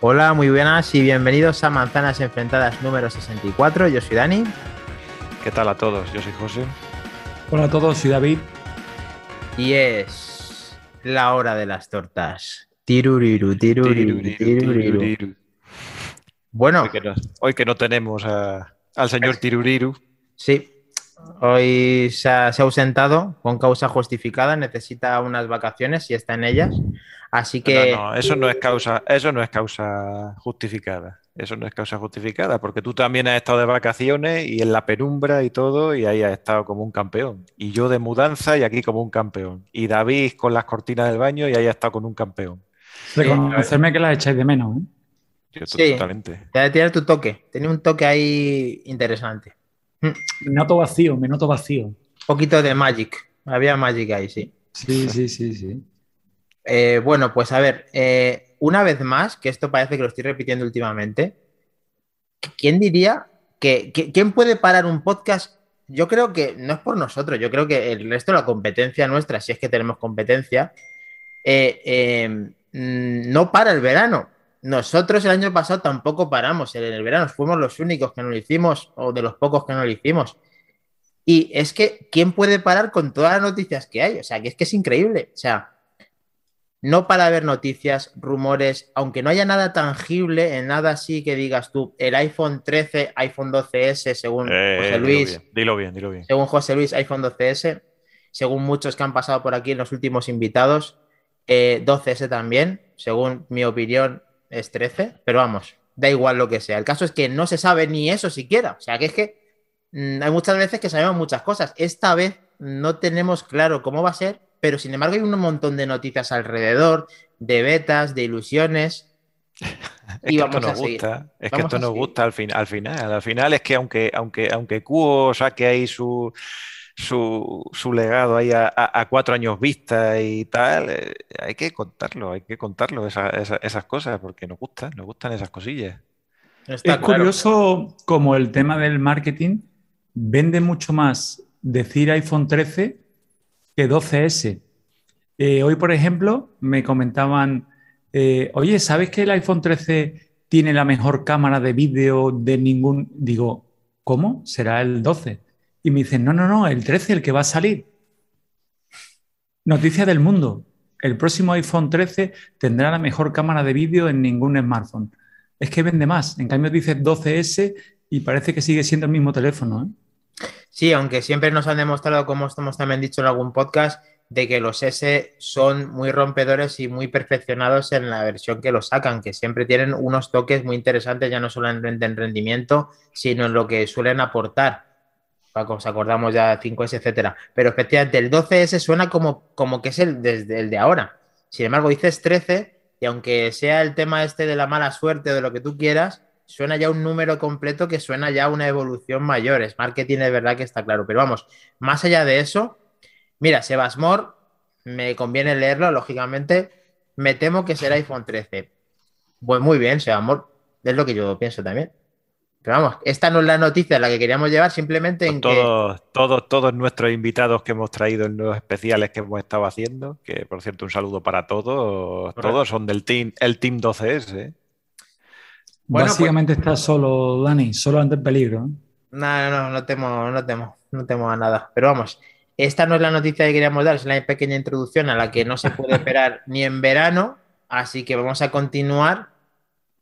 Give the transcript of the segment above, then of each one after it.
Hola, muy buenas y bienvenidos a Manzanas Enfrentadas número 64. Yo soy Dani. ¿Qué tal a todos? Yo soy José. Hola a todos, soy David. Y es la hora de las tortas. Tiruriru, tiruriru, tiruriru. Bueno, Hoy que no, hoy que no tenemos a- al señor Tiruriru. sí. Hoy se ha, se ha ausentado con causa justificada, necesita unas vacaciones y está en ellas. Así que No, no, eso no es causa, eso no es causa justificada. Eso no es causa justificada, porque tú también has estado de vacaciones y en la penumbra y todo, y ahí has estado como un campeón. Y yo de mudanza y aquí como un campeón. Y David con las cortinas del baño y ahí ha estado con un campeón. Reconocerme que la echáis de menos. ¿eh? Yo Sí. totalmente. te ha de tirar tu toque. Tenía un toque ahí interesante. Me noto vacío, me noto vacío. Un poquito de Magic. Había Magic ahí, sí. Sí, sí, sí, sí. Eh, bueno, pues a ver, eh, una vez más, que esto parece que lo estoy repitiendo últimamente, ¿quién diría que, quién puede parar un podcast? Yo creo que no es por nosotros, yo creo que el resto de la competencia nuestra, si es que tenemos competencia, eh, mm, no para el verano. Nosotros el año pasado tampoco paramos en el verano, fuimos los únicos que no lo hicimos, o de los pocos que no lo hicimos. Y es que, ¿quién puede parar con todas las noticias que hay? O sea, que es que es increíble. O sea, no para ver noticias, rumores, aunque no haya nada tangible, en nada así que digas tú, el iPhone 13, iPhone 12S, según Eh, José dilo Luis, bien, dilo bien, dilo bien. según José Luis, iPhone 12S, según muchos que han pasado por aquí en los últimos invitados, eh, 12S también, según mi opinión, es 13, pero vamos, da igual lo que sea. El caso es que no se sabe ni eso siquiera. O sea, que es que mm, hay muchas veces que sabemos muchas cosas. Esta vez no tenemos claro cómo va a ser, pero sin embargo hay un montón de noticias alrededor, de betas, de ilusiones. Es Y que vamos esto a nos seguir. gusta, es que esto nos gusta al, fin, al final. Al final es que aunque, aunque, aunque Cuo saque ahí su, su, su legado ahí a, a- a cuatro años vista y tal, eh, hay que contarlo, hay que contarlo esa- esa- esas cosas, porque nos gustan, nos gustan esas cosillas. Está Es claro. curioso como el tema del marketing vende mucho más decir iPhone 13 que 12S. Eh, hoy, por ejemplo, me comentaban, eh, oye, ¿sabes que el iPhone 13 tiene la mejor cámara de vídeo de ningún... Digo, ¿cómo? Será el 12. Y me dicen, no, no, no, el 13, el que va a salir. Noticia del mundo. El próximo iPhone 13 tendrá la mejor cámara de vídeo en ningún smartphone. Es que vende más. En cambio, dice 12S y parece que sigue siendo el mismo teléfono. ¿eh? Sí, aunque siempre nos han demostrado, como hemos también dicho en algún podcast, de que los S son muy rompedores y muy perfeccionados en la versión que los sacan, que siempre tienen unos toques muy interesantes, ya no solamente en rendimiento, sino en lo que suelen aportar. Como os acordamos ya 5S, etcétera. Pero efectivamente, el 12S suena como, como que es el, desde el de ahora. Sin embargo, dices 13, y aunque sea el tema este de la mala suerte o de lo que tú quieras, suena ya un número completo que suena ya una evolución mayor. Es marketing, es verdad que está claro. Pero vamos, más allá de eso, mira, Sebasmor, me conviene leerlo, lógicamente. Me temo que será iPhone 13. Pues muy bien, Sebasmor, es lo que yo pienso también. Pero vamos, esta no es la noticia la que queríamos llevar, simplemente en que. Todos, todos, todos nuestros invitados que hemos traído en los especiales que hemos estado haciendo, que por cierto, un saludo para todos, Correcto. todos son del team, el Team 12S. Pues- Básicamente está solo, Dani, solo ante el peligro. No, no, no temo, no temo, no temo a nada. Pero vamos, esta no es la noticia que queríamos dar, es una pequeña introducción a la que no se puede esperar ni en verano, así que vamos a continuar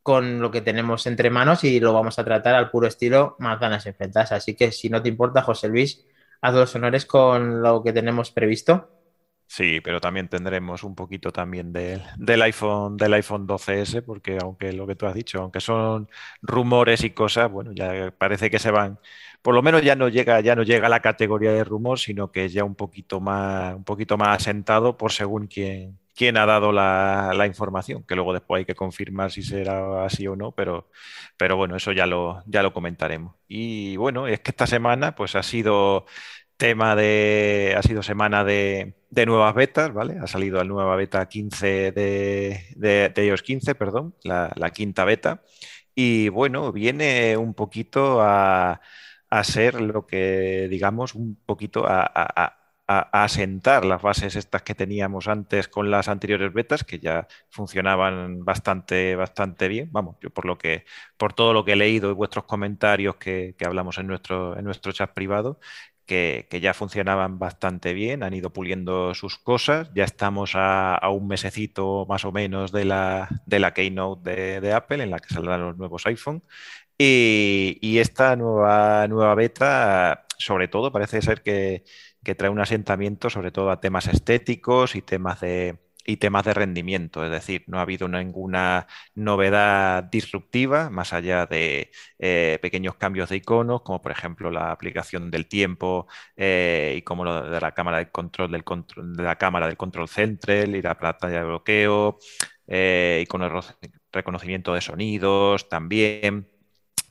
con lo que tenemos entre manos y lo vamos a tratar al puro estilo manzanas enfrentadas. Así que si no te importa, José Luis, haz los honores con lo que tenemos previsto. Sí, pero también tendremos un poquito también del, del iPhone, del iPhone 12S, porque aunque lo que tú has dicho, aunque son rumores y cosas, bueno, ya parece que se van, por lo menos ya no llega, ya no llega a la categoría de rumor, sino que es ya un poquito más, un poquito más asentado por según quién, quién ha dado la, la información, que luego después hay que confirmar si será así o no, pero, pero bueno, eso ya lo, ya lo comentaremos. Y bueno, es que esta semana pues ha sido tema de, ha sido semana de, de nuevas betas, ¿vale? Ha salido la nueva beta 15 de, de, de iOS 15, perdón, la, quinta beta. Y bueno, viene un poquito a, a ser lo que, digamos, un poquito a, a, asentar las bases estas que teníamos antes con las anteriores betas, que ya funcionaban bastante, bastante bien. Vamos, yo por lo que, por todo lo que he leído y vuestros comentarios que, hablamos en nuestro, en nuestro chat privado, que, ya funcionaban bastante bien, han ido puliendo sus cosas, ya estamos a, un mesecito más o menos de la, de la keynote de, Apple en la que saldrán los nuevos iPhone. Y, esta nueva, nueva beta, sobre todo, parece ser que, trae un asentamiento sobre todo a temas estéticos y temas de, y temas de rendimiento, es decir, no ha habido ninguna novedad disruptiva más allá de eh, pequeños cambios de iconos, como por ejemplo la aplicación del tiempo eh, y como lo de la cámara de control del control, de la cámara del control central y la pantalla de bloqueo, eh, y con el reconocimiento de sonidos también.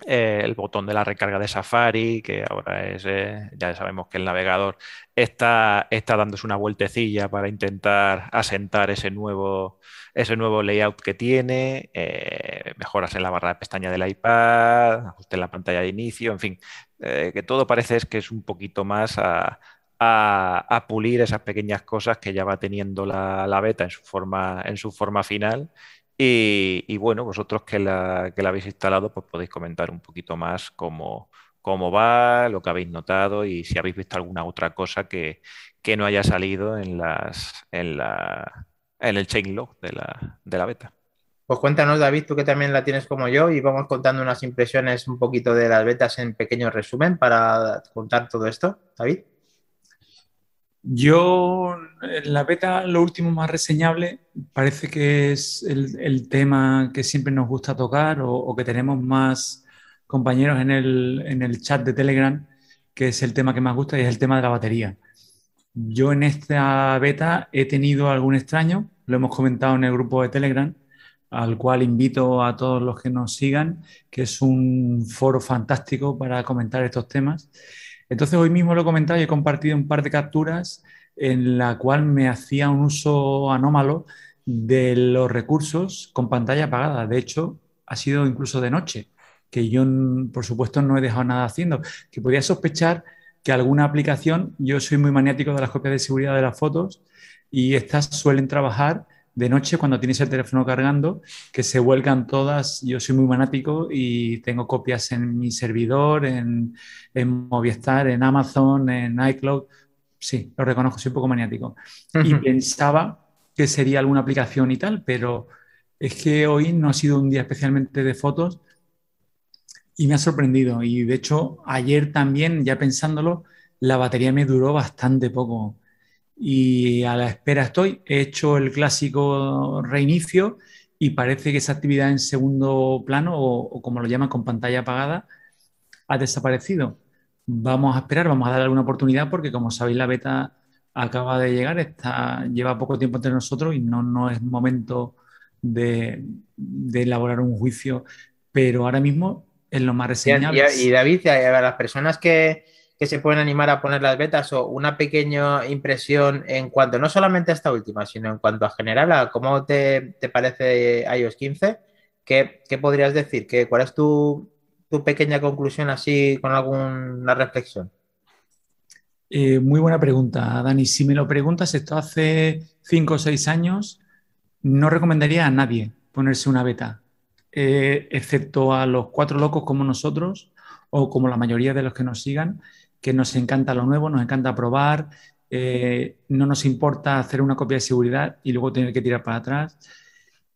Eh, el botón de la recarga de Safari, que ahora es, eh, ya sabemos que el navegador está, está dándose una vueltecilla para intentar asentar ese nuevo, ese nuevo layout que tiene, eh, mejoras en la barra de pestaña del iPad, ajuste en la pantalla de inicio, en fin, que todo parece es que es un poquito más a, a, pulir esas pequeñas cosas que ya va teniendo la, la, beta en su forma, en su forma final y, bueno, vosotros que la, que la, habéis instalado, pues podéis comentar un poquito más cómo, cómo va, lo que habéis notado y si habéis visto alguna otra cosa que, que no haya salido en, las, en, la, en el chainlog de la, de la beta. Pues cuéntanos, David, tú que también la tienes como yo, y vamos contando unas impresiones un poquito de las betas en pequeño resumen para contar todo esto, David. Yo, en la beta, lo último más reseñable parece que es el, tema que siempre nos gusta tocar o, que tenemos más compañeros en el, chat de Telegram, que es el tema que más gusta y es el tema de la batería. Yo en esta beta he tenido algún extraño, lo hemos comentado en el grupo de Telegram, al cual invito a todos los que nos sigan, que es un foro fantástico para comentar estos temas. Entonces hoy mismo lo he comentado y he compartido un par de capturas en la cual me hacía un uso anómalo de los recursos con pantalla apagada. De hecho, ha sido incluso de noche, que yo, por supuesto, no he dejado nada haciendo, que podía sospechar que alguna aplicación, yo soy muy maniático de las copias de seguridad de las fotos y estas suelen trabajar de noche cuando tienes el teléfono cargando, que se vuelcan todas. Yo soy muy fanático y tengo copias en mi servidor, en, Movistar, en Amazon, en iCloud. Sí, lo reconozco, soy un poco maniático. Y pensaba que sería alguna aplicación y tal, pero es que hoy no ha sido un día especialmente de fotos y me ha sorprendido. Y de hecho, ayer también, ya pensándolo, la batería me duró bastante poco y a la espera estoy. He hecho el clásico reinicio y parece que esa actividad en segundo plano o, como lo llaman con pantalla apagada ha desaparecido. Vamos a esperar, vamos a darle alguna oportunidad porque como sabéis la beta acaba de llegar, está, lleva poco tiempo entre nosotros y no, no es momento de, elaborar un juicio, pero ahora mismo es lo más reseñable. Y, y David, a las personas que, que se pueden animar a poner las betas o una pequeña impresión en cuanto, no solamente a esta última, sino en cuanto a general, a cómo te, parece iOS 15, ¿qué, podrías decir? ¿Qué, ¿Cuál es tu, pequeña conclusión así con alguna reflexión? Eh, muy buena pregunta, Dani. Si me lo preguntas, esto hace cinco o seis años, no recomendaría a nadie ponerse una beta, eh, excepto a los cuatro locos como nosotros o como la mayoría de los que nos sigan, que nos encanta lo nuevo, nos encanta probar, eh, no nos importa hacer una copia de seguridad y luego tener que tirar para atrás.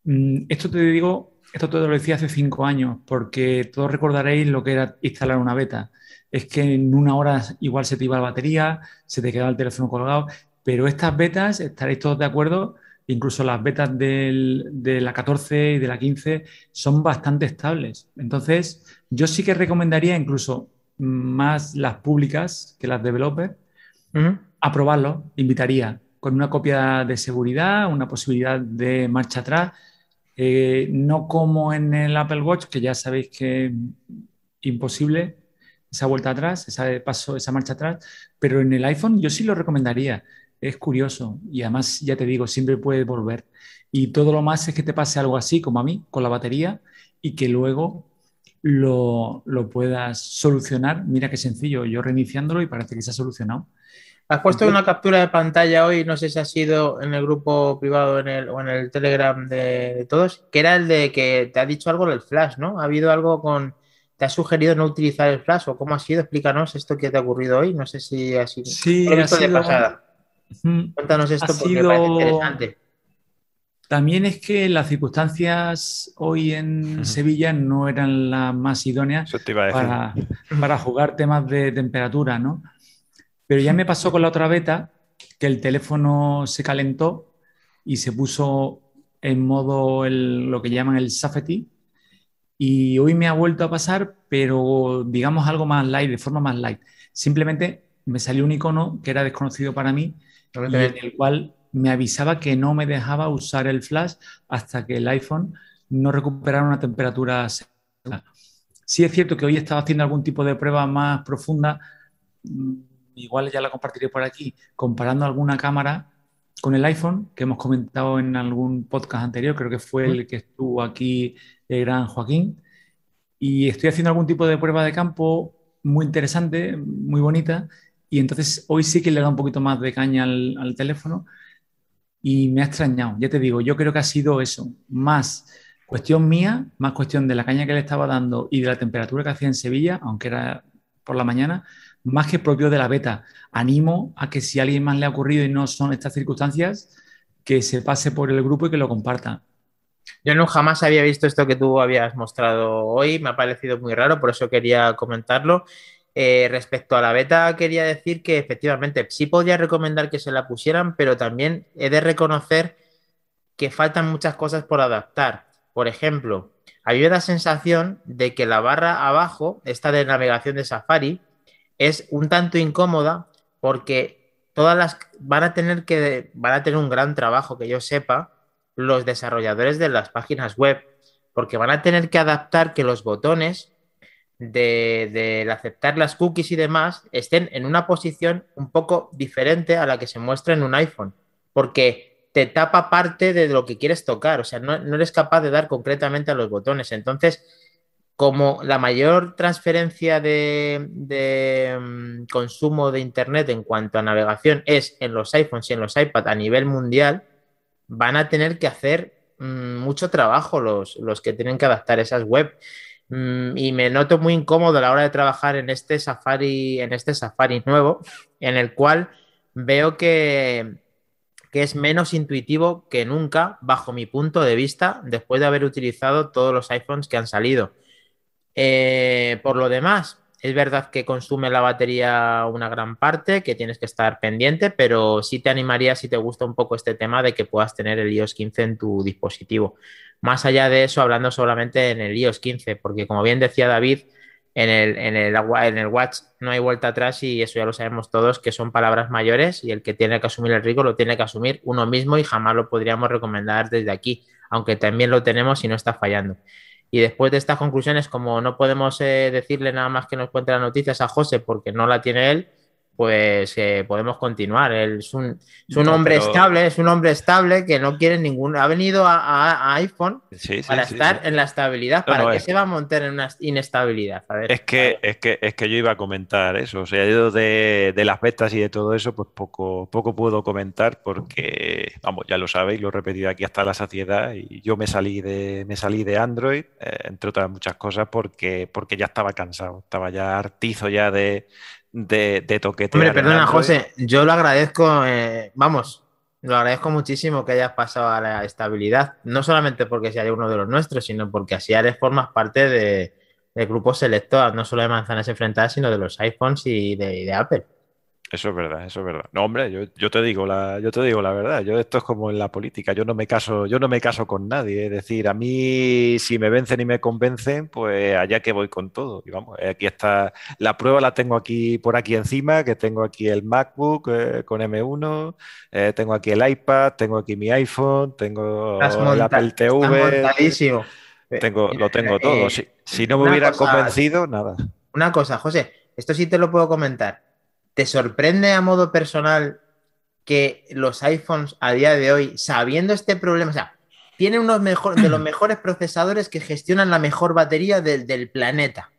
Mm, esto te digo, esto te lo decía hace cinco años, porque todos recordaréis lo que era instalar una beta. Es que en una hora igual se te iba la batería, se te quedaba el teléfono colgado, pero estas betas, estaréis todos de acuerdo, incluso las betas de la 14 y de la 15 son bastante estables. Entonces, yo sí que recomendaría incluso más las públicas que las developers, a probarlo, invitaría con una copia de seguridad, una posibilidad de marcha atrás, eh, no como en el Apple Watch, que ya sabéis que imposible esa vuelta atrás, ese paso, esa marcha atrás, pero en el iPhone yo sí lo recomendaría. Es curioso y además, ya te digo, siempre puedes volver. Y todo lo más es que te pase algo así como a mí, con la batería, y que luego lo, puedas solucionar. Mira qué sencillo, yo reiniciándolo y parece que se ha solucionado. Has puesto una captura de pantalla hoy, no sé si ha sido en el grupo privado en el, o en el Telegram de, todos, que era el de que te ha dicho algo del flash, ¿no? ¿Ha habido algo con... ¿Te ha sugerido no utilizar el flash o cómo ha sido? Explícanos esto que te ha ocurrido hoy. No sé si ha sido... Sí, ha sido... de pasada. Cuéntanos esto porque parece interesante. También es que las circunstancias hoy en Sevilla no eran las más idóneas para, para, jugar temas de temperatura, ¿no? Pero ya me pasó con la otra beta que el teléfono se calentó y se puso en modo lo que llaman el safety. Y hoy me ha vuelto a pasar, pero digamos algo más light, de forma más light. Simplemente me salió un icono que era desconocido para mí, en el cual me avisaba que no me dejaba usar el flash hasta que el iPhone no recuperara una temperatura segura. Sí es cierto que hoy estaba haciendo algún tipo de prueba más profunda igual ya la compartiré por aquí, comparando alguna cámara con el iPhone, que hemos comentado en algún podcast anterior, creo que fue el que estuvo aquí el gran Joaquín, y estoy haciendo algún tipo de prueba de campo muy interesante, muy bonita, y entonces hoy sí que le da un poquito más de caña al, al teléfono y me ha extrañado, ya te digo, yo creo que ha sido eso, más cuestión mía, más cuestión de la caña que le estaba dando y de la temperatura que hacía en Sevilla, aunque era por la mañana, más que propio de la beta. Animo a que si a alguien más le ha ocurrido y no son estas circunstancias, que se pase por el grupo y que lo comparta. Yo no jamás había visto esto que tú habías mostrado hoy, me ha parecido muy raro, por eso quería comentarlo. Eh, respecto a la beta, quería decir que efectivamente sí podría recomendar que se la pusieran, pero también he de reconocer que faltan muchas cosas por adaptar. Por ejemplo, a mí me da sensación de que la barra abajo, esta de navegación de Safari, es un tanto incómoda porque todas las van a tener que van a tener un gran trabajo que yo sepa los desarrolladores de las páginas web porque van a tener que adaptar que los botones de, aceptar las cookies y demás estén en una posición un poco diferente a la que se muestra en un iPhone porque te tapa parte de lo que quieres tocar, o sea, no, no eres capaz de dar concretamente a los botones. Entonces, como la mayor transferencia de, mm, consumo de Internet en cuanto a navegación es en los iPhones y en los iPads a nivel mundial, van a tener que hacer mm, mucho trabajo los, los, que tienen que adaptar esas web. Mm, y me noto muy incómodo a la hora de trabajar en este Safari, en este Safari nuevo, en el cual veo que, que es menos intuitivo que nunca, bajo mi punto de vista, después de haber utilizado todos los iPhones que han salido. Eh, por lo demás, es verdad que consume la batería una gran parte, que tienes que estar pendiente, pero sí te animaría si te gusta un poco este tema de que puedas tener el iOS 15 en tu dispositivo. Más allá de eso, hablando solamente en el iOS 15, porque como bien decía David, en el, en el, en el Watch no hay vuelta atrás y eso ya lo sabemos todos, que son palabras mayores y el que tiene que asumir el riesgo lo tiene que asumir uno mismo y jamás lo podríamos recomendar desde aquí, aunque también lo tenemos y no está fallando. Y después de estas conclusiones, como no podemos eh, decirle nada más que nos cuente las noticias a José porque no la tiene él, pues eh, podemos continuar. Él es un, hombre estable, es un hombre estable que no quiere ningún. Ha venido a, iPhone para estar en la estabilidad. ¿Para qué se va a montar en una inestabilidad? es, que, es, que, es que yo iba a comentar eso. O sea, yo de, las betas y de todo eso, pues poco, poco puedo comentar porque, vamos, ya lo sabéis, lo he repetido aquí hasta la saciedad. Y yo me salí de, me salí de Android, eh, entre otras muchas cosas, porque, porque ya estaba cansado. Estaba ya hartizo ya de de, de toquetear. Hombre, perdona, José, yo lo agradezco, eh, vamos, lo agradezco muchísimo que hayas pasado a la estabilidad, no solamente porque sea uno de los nuestros, sino porque así eres formas parte de, de grupos selectos, no solo de manzanas enfrentadas, sino de los iPhones y de Apple. Eso es verdad, eso es verdad. No, hombre, yo, te digo la, yo te digo la verdad. Yo esto es como en la política. Yo no me caso, yo no me caso con nadie. Es decir, a mí si me vencen y me convencen, pues allá que voy con todo. Y vamos, aquí está la prueba la tengo aquí por aquí encima, que tengo aquí el MacBook eh, con M1, eh, tengo aquí el iPad, tengo aquí mi iPhone, tengo el Apple TV. Tengo, lo tengo todo. Si, si no me hubiera convencido, nada. Una cosa, José, esto sí te lo puedo comentar ¿Te sorprende a modo personal que los iPhones a día de hoy, sabiendo este problema, o sea, tienen unos de los mejores procesadores que gestionan la mejor batería del, planeta?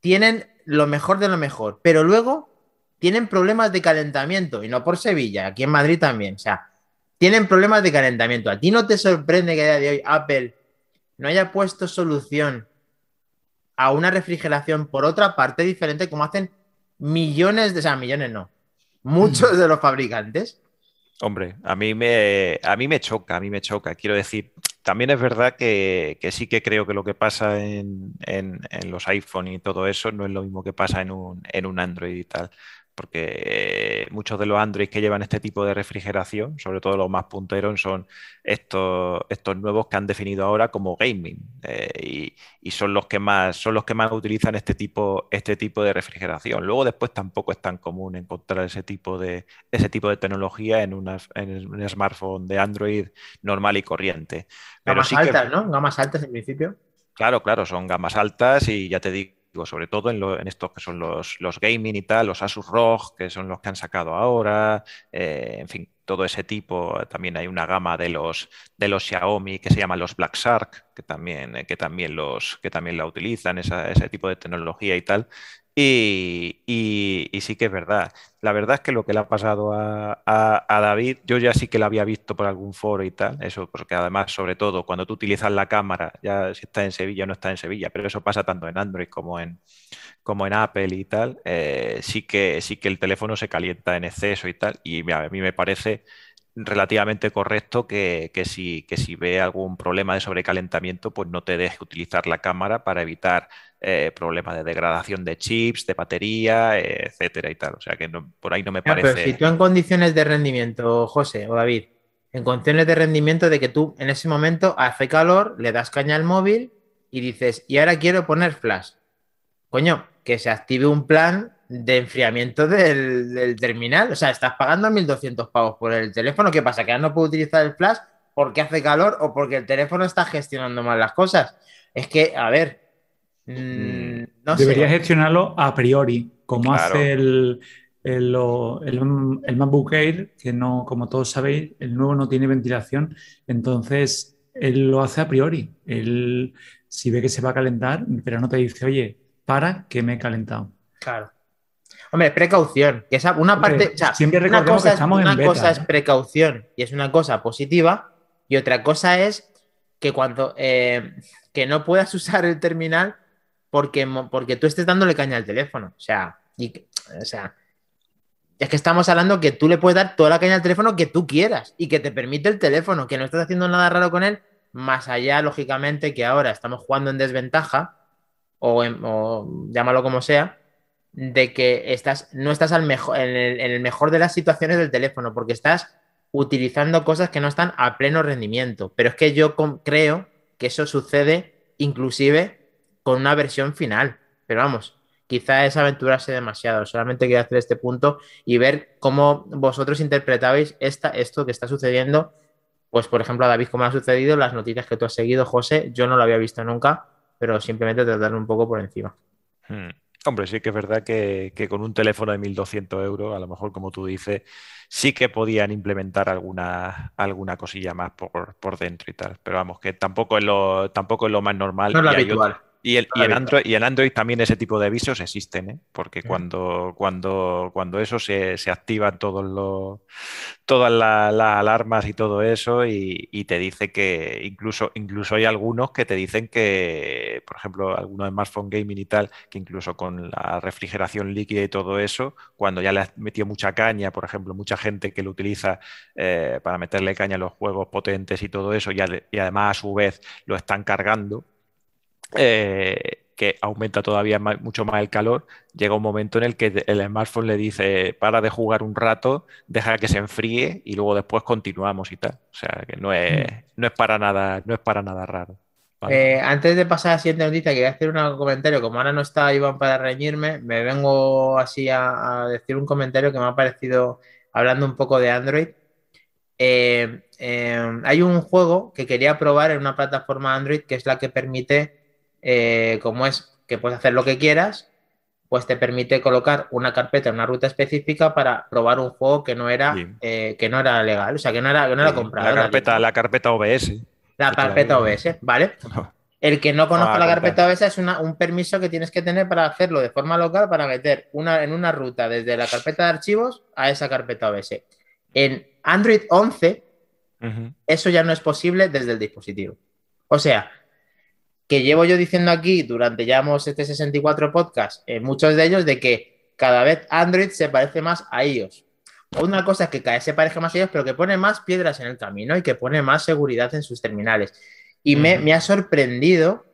Tienen lo mejor de lo mejor, pero luego tienen problemas de calentamiento, y no por Sevilla, aquí en Madrid también. O sea, tienen problemas de calentamiento. ¿A ti no te sorprende que a día de hoy Apple no haya puesto solución a una refrigeración por otra parte diferente como hacen millones de, o sea, millones no, muchos de los fabricantes? Hombre, a mí me, a mí me choca, a mí me choca. Quiero decir, también es verdad que, sí que creo que lo que pasa en, los iPhone y todo eso no es lo mismo que pasa en un, en un Android y tal porque muchos de los Android que llevan este tipo de refrigeración, sobre todo los más punteros, son estos, estos nuevos que han definido ahora como gaming eh, y, son los que más son los que más utilizan este tipo, este tipo de refrigeración. Luego después tampoco es tan común encontrar ese tipo de, ese tipo de tecnología en, en un smartphone de Android normal y corriente. gamas altas, ¿no? Gamas altas en principio. Claro, claro, son gamas altas y ya te digo sobre todo en, estos que son los, los, gaming y tal, los Asus ROG, que son los que han sacado ahora, eh, en fin, todo ese tipo. También hay una gama de los, de los Xiaomi que se llaman los Black Shark, que también, eh, que también, los, que también la utilizan, ese tipo de tecnología y tal. Y, sí que es verdad. La verdad es que lo que le ha pasado a, David, yo ya sí que lo había visto por algún foro y tal, eso, porque además, sobre todo, cuando tú utilizas la cámara, ya si está en Sevilla o no está en Sevilla, pero eso pasa tanto en Android como en, como en Apple y tal, eh, sí, que, sí que el teléfono se calienta en exceso y tal, y a mí me parece relativamente correcto que, si, que si ve algún problema de sobrecalentamiento, pues no te deje utilizar la cámara para evitar eh, problemas de degradación de chips, de batería, etcétera y tal. O sea que por ahí no me parece. Pero si tú en condiciones de rendimiento, José o David, en condiciones de rendimiento de que tú en ese momento hace calor, le das caña al móvil y dices, y ahora quiero poner flash. Coño, que se active un plan de enfriamiento del, terminal. O sea, estás pagando 1.200 pavos por el teléfono. ¿Qué pasa? ¿Que ahora no puedo utilizar el flash porque hace calor o porque el teléfono está gestionando mal las cosas? Es que, a ver, mm, mm, no Debería gestionarlo a priori, como hace el, el, el, MacBook Air, que no, como todos sabéis, el nuevo no tiene ventilación. Entonces, él lo hace a priori. Él, si ve que se va a calentar, pero no te dice, oye, para que me he calentado. Claro. Hombre, precaución. Que esa, una parte. siempre una cosa, que estamos una cosa es precaución y es una cosa positiva. Y otra cosa es que cuando eh, que no puedas usar el terminal porque, porque tú estés dándole caña al teléfono. O sea, o sea, es que estamos hablando que tú le puedes dar toda la caña al teléfono que tú quieras y que te permite el teléfono, que no estás haciendo nada raro con él, más allá, lógicamente, que ahora estamos jugando en desventaja, o, o llámalo como sea, de que estás, no estás al mejor, en, el, mejor de las situaciones del teléfono, porque estás utilizando cosas que no están a pleno rendimiento. Pero es que yo creo que eso sucede inclusive con una versión final. Pero vamos, quizá es aventurarse demasiado. Solamente quiero hacer este punto y ver cómo vosotros interpretabais esta, esto que está sucediendo. Pues, por ejemplo, a David, cómo ha sucedido, las noticias que tú has seguido, José, yo no lo había visto nunca, pero simplemente tratarlo un poco por encima. Hmm. Hombre, sí que es verdad que, con un teléfono de 1.200 euros, a lo mejor como tú dices, sí que podían implementar alguna, alguna cosilla más por, por dentro y tal. Pero vamos, que tampoco es lo, tampoco es lo más normal. No es lo y, el, y, en Android, y, en Android, también ese tipo de avisos existen, ¿eh? porque cuando, cuando, cuando eso se, se activan todos los, todas las alarmas y todo eso, y, y, te dice que incluso, incluso hay algunos que te dicen que, por ejemplo, algunos de smartphone gaming y tal, que incluso con la refrigeración líquida y todo eso, cuando ya le has metido mucha caña, por ejemplo, mucha gente que lo utiliza eh, para meterle caña a los juegos potentes y todo eso, y, y además a su vez lo están cargando eh, que aumenta todavía mucho más el calor, llega un momento en el que el smartphone le dice para de jugar un rato, deja que se enfríe y luego después continuamos y tal. O sea que no es, mm. no es para nada, no es para nada raro. Eh, antes de pasar a la siguiente noticia, quería hacer un comentario. Como ahora no está Iván para reñirme, me vengo así a, decir un comentario que me ha parecido, hablando un poco de Android. Eh, hay un juego que quería probar en una plataforma Android que es la que permite eh, como es que puedes hacer lo que quieras, pues te permite colocar una carpeta en una ruta específica para probar un juego que no era, eh, que no era legal, o sea, que no era, que no era comprado. La carpeta, la carpeta OBS. La carpeta OBS, ¿vale? El que no conozca Ah, la carpeta OS es una- un permiso que tienes que tener para hacerlo de forma local, para meter una, en una ruta desde la carpeta de archivos a esa carpeta OS. En Android 11, Ujú. eso ya no es posible desde el dispositivo. O sea, que llevo yo diciendo aquí durante ya hemos este 64 podcast, en muchos de ellos, de que cada vez Android se parece más a iOS. Una cosa es que cada vez se parece más a ellos, pero que pone más piedras en el camino y que pone más seguridad en sus terminales. Y me, ha sorprendido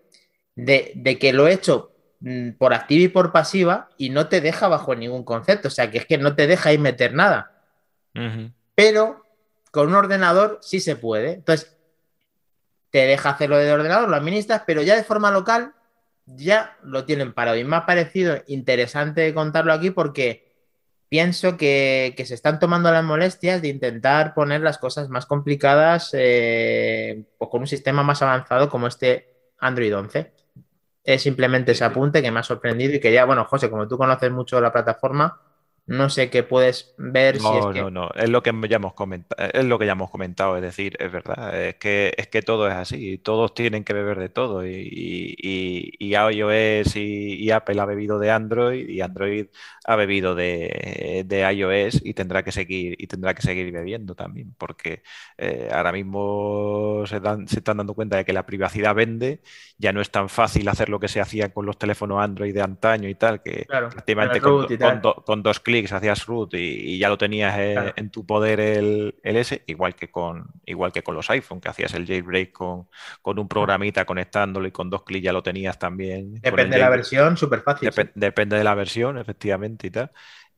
de, de que lo he hecho mm, por activa y por pasiva y no te deja bajo ningún concepto. O sea, que es que no te deja ahí meter nada pero con un ordenador sí se puede. Entonces, te deja hacerlo de ordenador, lo administras, pero ya de forma local ya lo tienen parado. Y me ha parecido interesante contarlo aquí porque pienso que, que se están tomando las molestias de intentar poner las cosas más complicadas eh, pues con un sistema más avanzado como este Android 11. Es simplemente ese apunte que me ha sorprendido y que ya, bueno, José, como tú conoces mucho la plataforma, no sé qué puedes ver si es No, que... no, no, es lo que ya hemos comentado, es lo que ya hemos comentado, es decir, es verdad, es que, es que todo es así, todos tienen que beber de todo y, y, iOS y, y Apple ha bebido de Android y Android ha bebido de, de iOS y tendrá que seguir y tendrá que seguir bebiendo también, porque eh, ahora mismo se, dan- se están dando cuenta de que la privacidad vende, ya no es tan fácil hacer lo que se hacía con los teléfonos Android de antaño y tal, que Claro, prácticamente con, con do- con dos clics hacías root y, y ya lo tenías eh, Claro. en tu poder el, el S, igual que con igual que con los iPhone, que hacías el jailbreak con, con un programita conectándolo y con dos clics ya lo tenías también. Depende de la versión, súper fácil. Depe- Depende de la versión, efectivamente, y tal.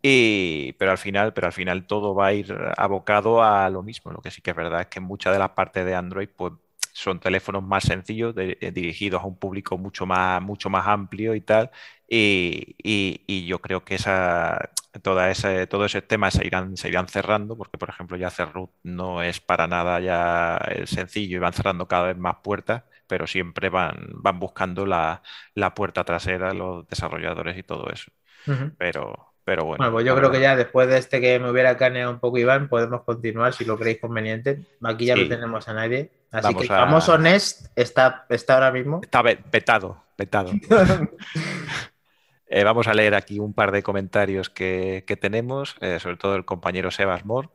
Y, pero al final, pero al final todo va a ir abocado a lo mismo. Lo que sí que es verdad es que muchas de las partes de Android, pues son teléfonos más sencillos, de- eh, dirigidos a un público mucho más, mucho más amplio y tal. Y, y- y yo creo que esa, toda ese, todo ese tema se irán, se irán cerrando, porque por ejemplo ya hacer root no es para nada ya eh, sencillo y van cerrando cada vez más puertas, pero siempre van, van buscando la, la puerta trasera, los desarrolladores y todo eso. Pero, pero bueno. Bueno, pues yo creo que ya después de este que me hubiera caneado un poco Iván, podemos continuar si lo creéis conveniente. Aquí ya Sí. no tenemos a nadie. Así Vamos que el a- famoso Nest está, está ahora mismo. Está vetado, vetado. Eh, vamos a leer aquí un par de comentarios que, que tenemos, eh, sobre todo el compañero Sebas Mor,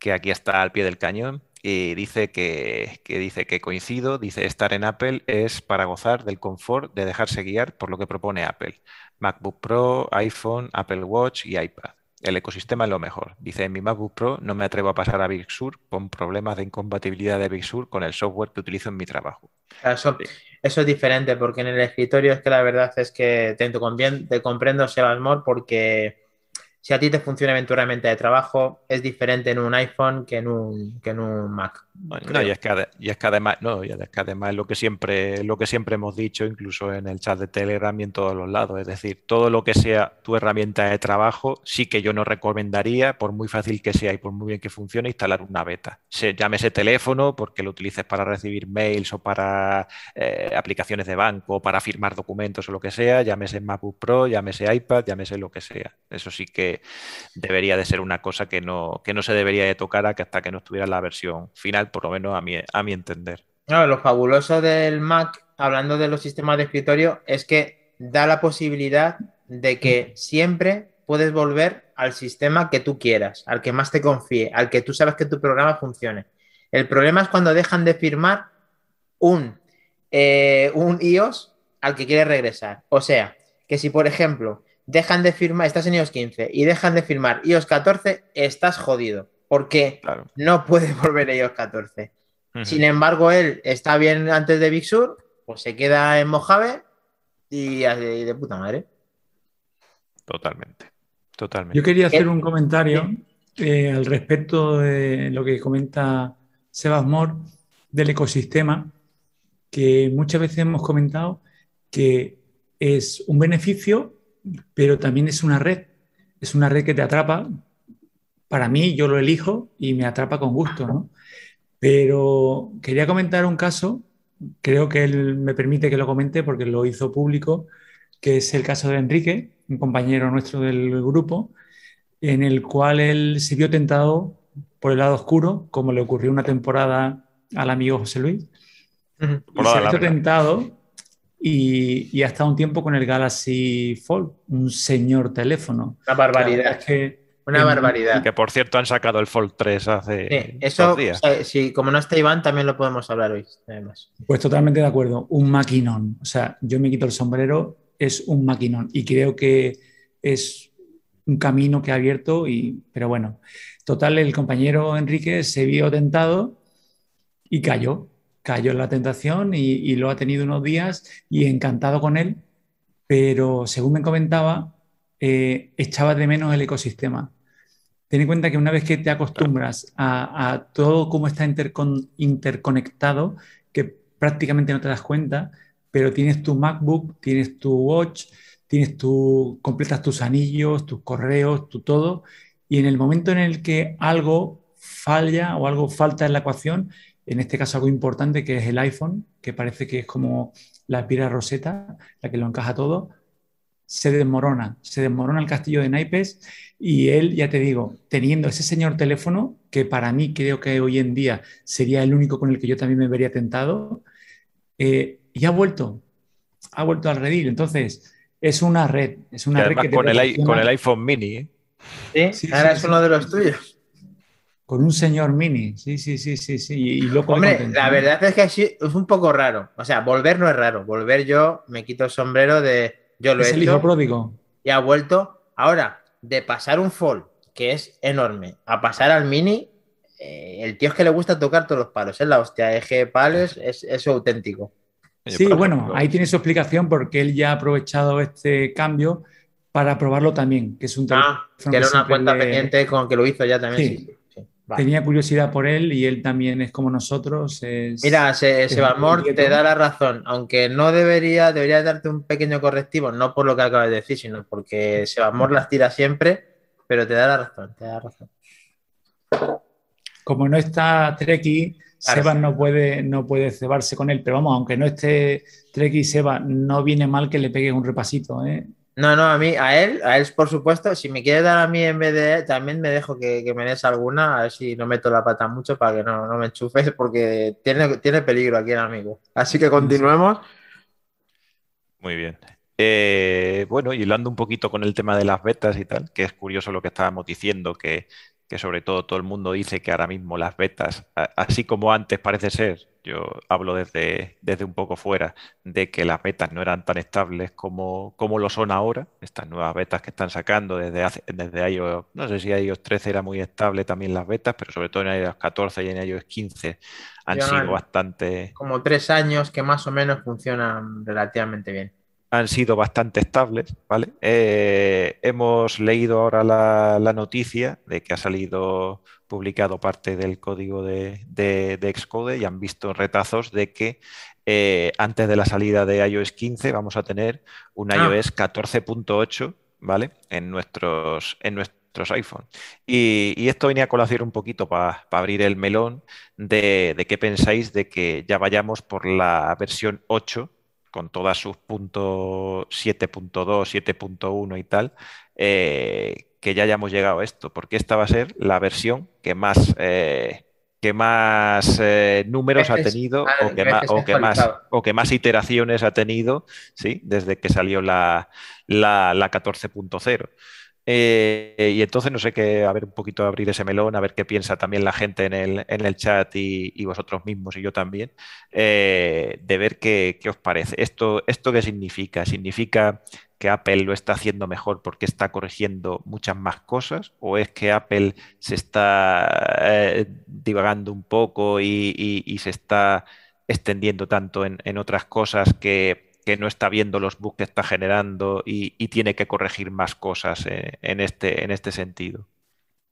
que aquí está al pie del cañón y dice que, que dice que coincido, dice estar en Apple es para gozar del confort de dejarse guiar por lo que propone Apple. MacBook Pro, iPhone, Apple Watch y iPad. El ecosistema es lo mejor. Dice, en mi MacBook Pro no me atrevo a pasar a Big Sur con problemas de incompatibilidad de Big Sur con el software que utilizo en mi trabajo. Eso, eso es diferente, porque en el escritorio es que la verdad es que te, te comprendo, Sebas Mor, porque si a ti te funciona bien tu herramienta de trabajo, es diferente en un iPhone que en un, que en un Mac. Bueno, no, y es que, ade- y es que además, no, y es que además es lo que siempre, lo que siempre hemos dicho, incluso en el chat de Telegram y en todos los lados. Es decir, todo lo que sea tu herramienta de trabajo, sí que yo no recomendaría, por muy fácil que sea y por muy bien que funcione, instalar una beta. Se, llámese teléfono, porque lo utilices para recibir mails o para eh, aplicaciones de banco, o para firmar documentos o lo que sea, llámese MacBook Pro, llámese iPad, llámese lo que sea. Eso sí que debería de ser una cosa que no, que no se debería de tocar hasta que no estuviera la versión final, por lo menos a mi, a mi entender. No, lo fabuloso del Mac, hablando de los sistemas de escritorio, es que da la posibilidad de que siempre puedes volver al sistema que tú quieras, al que más te confíe, al que tú sabes que tu programa funcione. El problema es cuando dejan de firmar un, eh, un iOS al que quieres regresar. O sea, que si por ejemplo dejan de firmar, estás en iOS 15 y dejan de firmar iOS 14, estás jodido, porque Claro. no puedes volver a iOS 14. Ujú. Sin embargo, él está bien antes de Big Sur, pues se queda en Mojave y así de puta madre. Totalmente. Totalmente. Yo quería hacer un comentario eh, al respecto de lo que comenta Sebas Mor del ecosistema, que muchas veces hemos comentado que es un beneficio, pero también es una red. Es una red que te atrapa. Para mí, yo lo elijo y me atrapa con gusto, ¿no? Pero quería comentar un caso, creo que él me permite que lo comente porque lo hizo público, que es el caso de Enrique, un compañero nuestro del grupo, en el cual él se vio tentado por el lado oscuro, como le ocurrió una temporada al amigo José Luis. Y se ha tentado y, ha estado un tiempo con el Galaxy Fold, un señor teléfono. Una barbaridad. que una barbaridad. Que por cierto han sacado el Fold 3 hace sí, eso, días. sí, como no está Iván, también lo podemos hablar hoy. Además. Pues totalmente de acuerdo. Un maquinón. O sea, yo me quito el sombrero, es un maquinón. Y creo que es un camino que ha abierto. Y, pero bueno, total, el compañero Enrique se vio tentado y cayó cayó en la tentación y, lo ha tenido unos días y encantado con él, pero según me comentaba, eh, echaba de menos el ecosistema. Ten en cuenta que una vez que te acostumbras a, todo cómo está interconectado, que prácticamente no te das cuenta, pero tienes tu MacBook, tienes tu Watch, tienes tu, completas tus anillos, tus correos, tu todo, y en el momento en el que algo falla o algo falta en la ecuación, en este caso algo importante que es el iPhone, que parece que es como la pira roseta, la que lo encaja todo, se desmorona, se desmorona el castillo de naipes y él, ya te digo, teniendo ese señor teléfono, que para mí creo que hoy en día sería el único con el que yo también me vería tentado, eh, y ha vuelto, ha vuelto al redil. Entonces, es una red, es una red que con, el, con el iPhone mini. ¿eh? Sí, ahora es uno de los tuyos. Con un señor mini, sí, sí, sí, sí, sí. Y, Hombre, la verdad es que es un poco raro. O sea, volver no es raro. Volver yo me quito el sombrero de. Yo lo he el hijo pródigo. Y ha vuelto. Ahora, de pasar un fall, que es enorme, a pasar al mini, eh, el tío es que le gusta tocar todos los palos. Es la hostia. Eje palos es, es auténtico. Sí, bueno, ahí tiene su explicación porque él ya ha aprovechado este cambio para probarlo también, que es un ah, que era una cuenta pendiente con que lo hizo ya también. Sí. Tenía curiosidad por él y él también es como nosotros. Mira, se, te da la razón, aunque no debería, debería darte un pequeño correctivo, no por lo que acabas de decir, sino porque Sebamor las tira siempre, pero te da la razón, te da la razón. Como no está Treki, Sebas no puede, no puede cebarse con él, pero vamos, aunque no esté Treki Seba, no viene mal que le pegues un repasito, ¿eh? No, no, a mí, a él, a él por supuesto, si me quieres dar a mí en vez de también me dejo que, me des alguna, a ver si no meto la pata mucho para que no, me enchufes, porque tiene, tiene peligro aquí el amigo. Así que continuemos. Muy bien. Eh, bueno, y hablando un poquito con el tema de las betas y tal, que es curioso lo que estábamos diciendo, que que sobre todo todo el mundo dice que ahora mismo las betas, así como antes parece ser, yo hablo desde, desde un poco fuera, de que las betas no eran tan estables como, como lo son ahora, estas nuevas betas que están sacando desde, hace, desde iOS, no sé si iOS 13 era muy estable también las betas, pero sobre todo en iOS 14 y en iOS 15 han sido bastante... Como tres años que más o menos funcionan relativamente bien han sido bastante estables, ¿vale? Eh, hemos leído ahora la, noticia de que ha salido publicado parte del código de, de, Xcode y han visto retazos de que eh, antes de la salida de iOS 15 vamos a tener un ah. iOS 14.8, ¿vale? En nuestros, en nuestros iPhone. Y, esto venía a colación un poquito para abrir el melón de, de qué pensáis de que ya vayamos por la versión 8 con todas sus puntos 7.2, 7.1 y tal, eh, que ya hayamos llegado a esto, porque esta va a ser la versión que más, eh, que más eh, números ha tenido o, que más, o, que más, o que más iteraciones ha tenido ¿sí? desde que salió la, la, la 14.0. Eh, y entonces no sé qué, a ver un poquito abrir ese melón, a ver qué piensa también la gente en el, en el chat y, vosotros mismos y yo también, eh, de ver qué, os parece. ¿Esto, ¿Esto qué significa? ¿Significa que Apple lo está haciendo mejor porque está corrigiendo muchas más cosas? ¿O es que Apple se está eh, divagando un poco y, se está extendiendo tanto en otras cosas que que no está viendo los bugs que está generando y, tiene que corregir más cosas eh, en, este, en este sentido.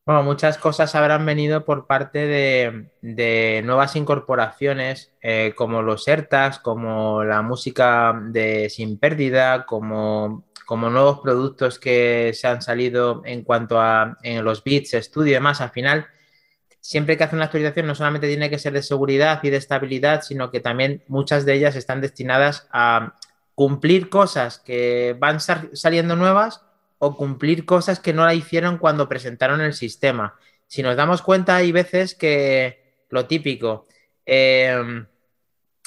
Bueno, muchas cosas habrán venido por parte de, nuevas incorporaciones eh, como los AirTags, como la música de sin pérdida, como, como nuevos productos que se han salido en cuanto a en los bits, estudio y demás. Al final, siempre que hace una actualización no solamente tiene que ser de seguridad y de estabilidad, sino que también muchas de ellas están destinadas a cumplir cosas que van saliendo nuevas o cumplir cosas que no la hicieron cuando presentaron el sistema. Si nos damos cuenta, hay veces que lo típico, em,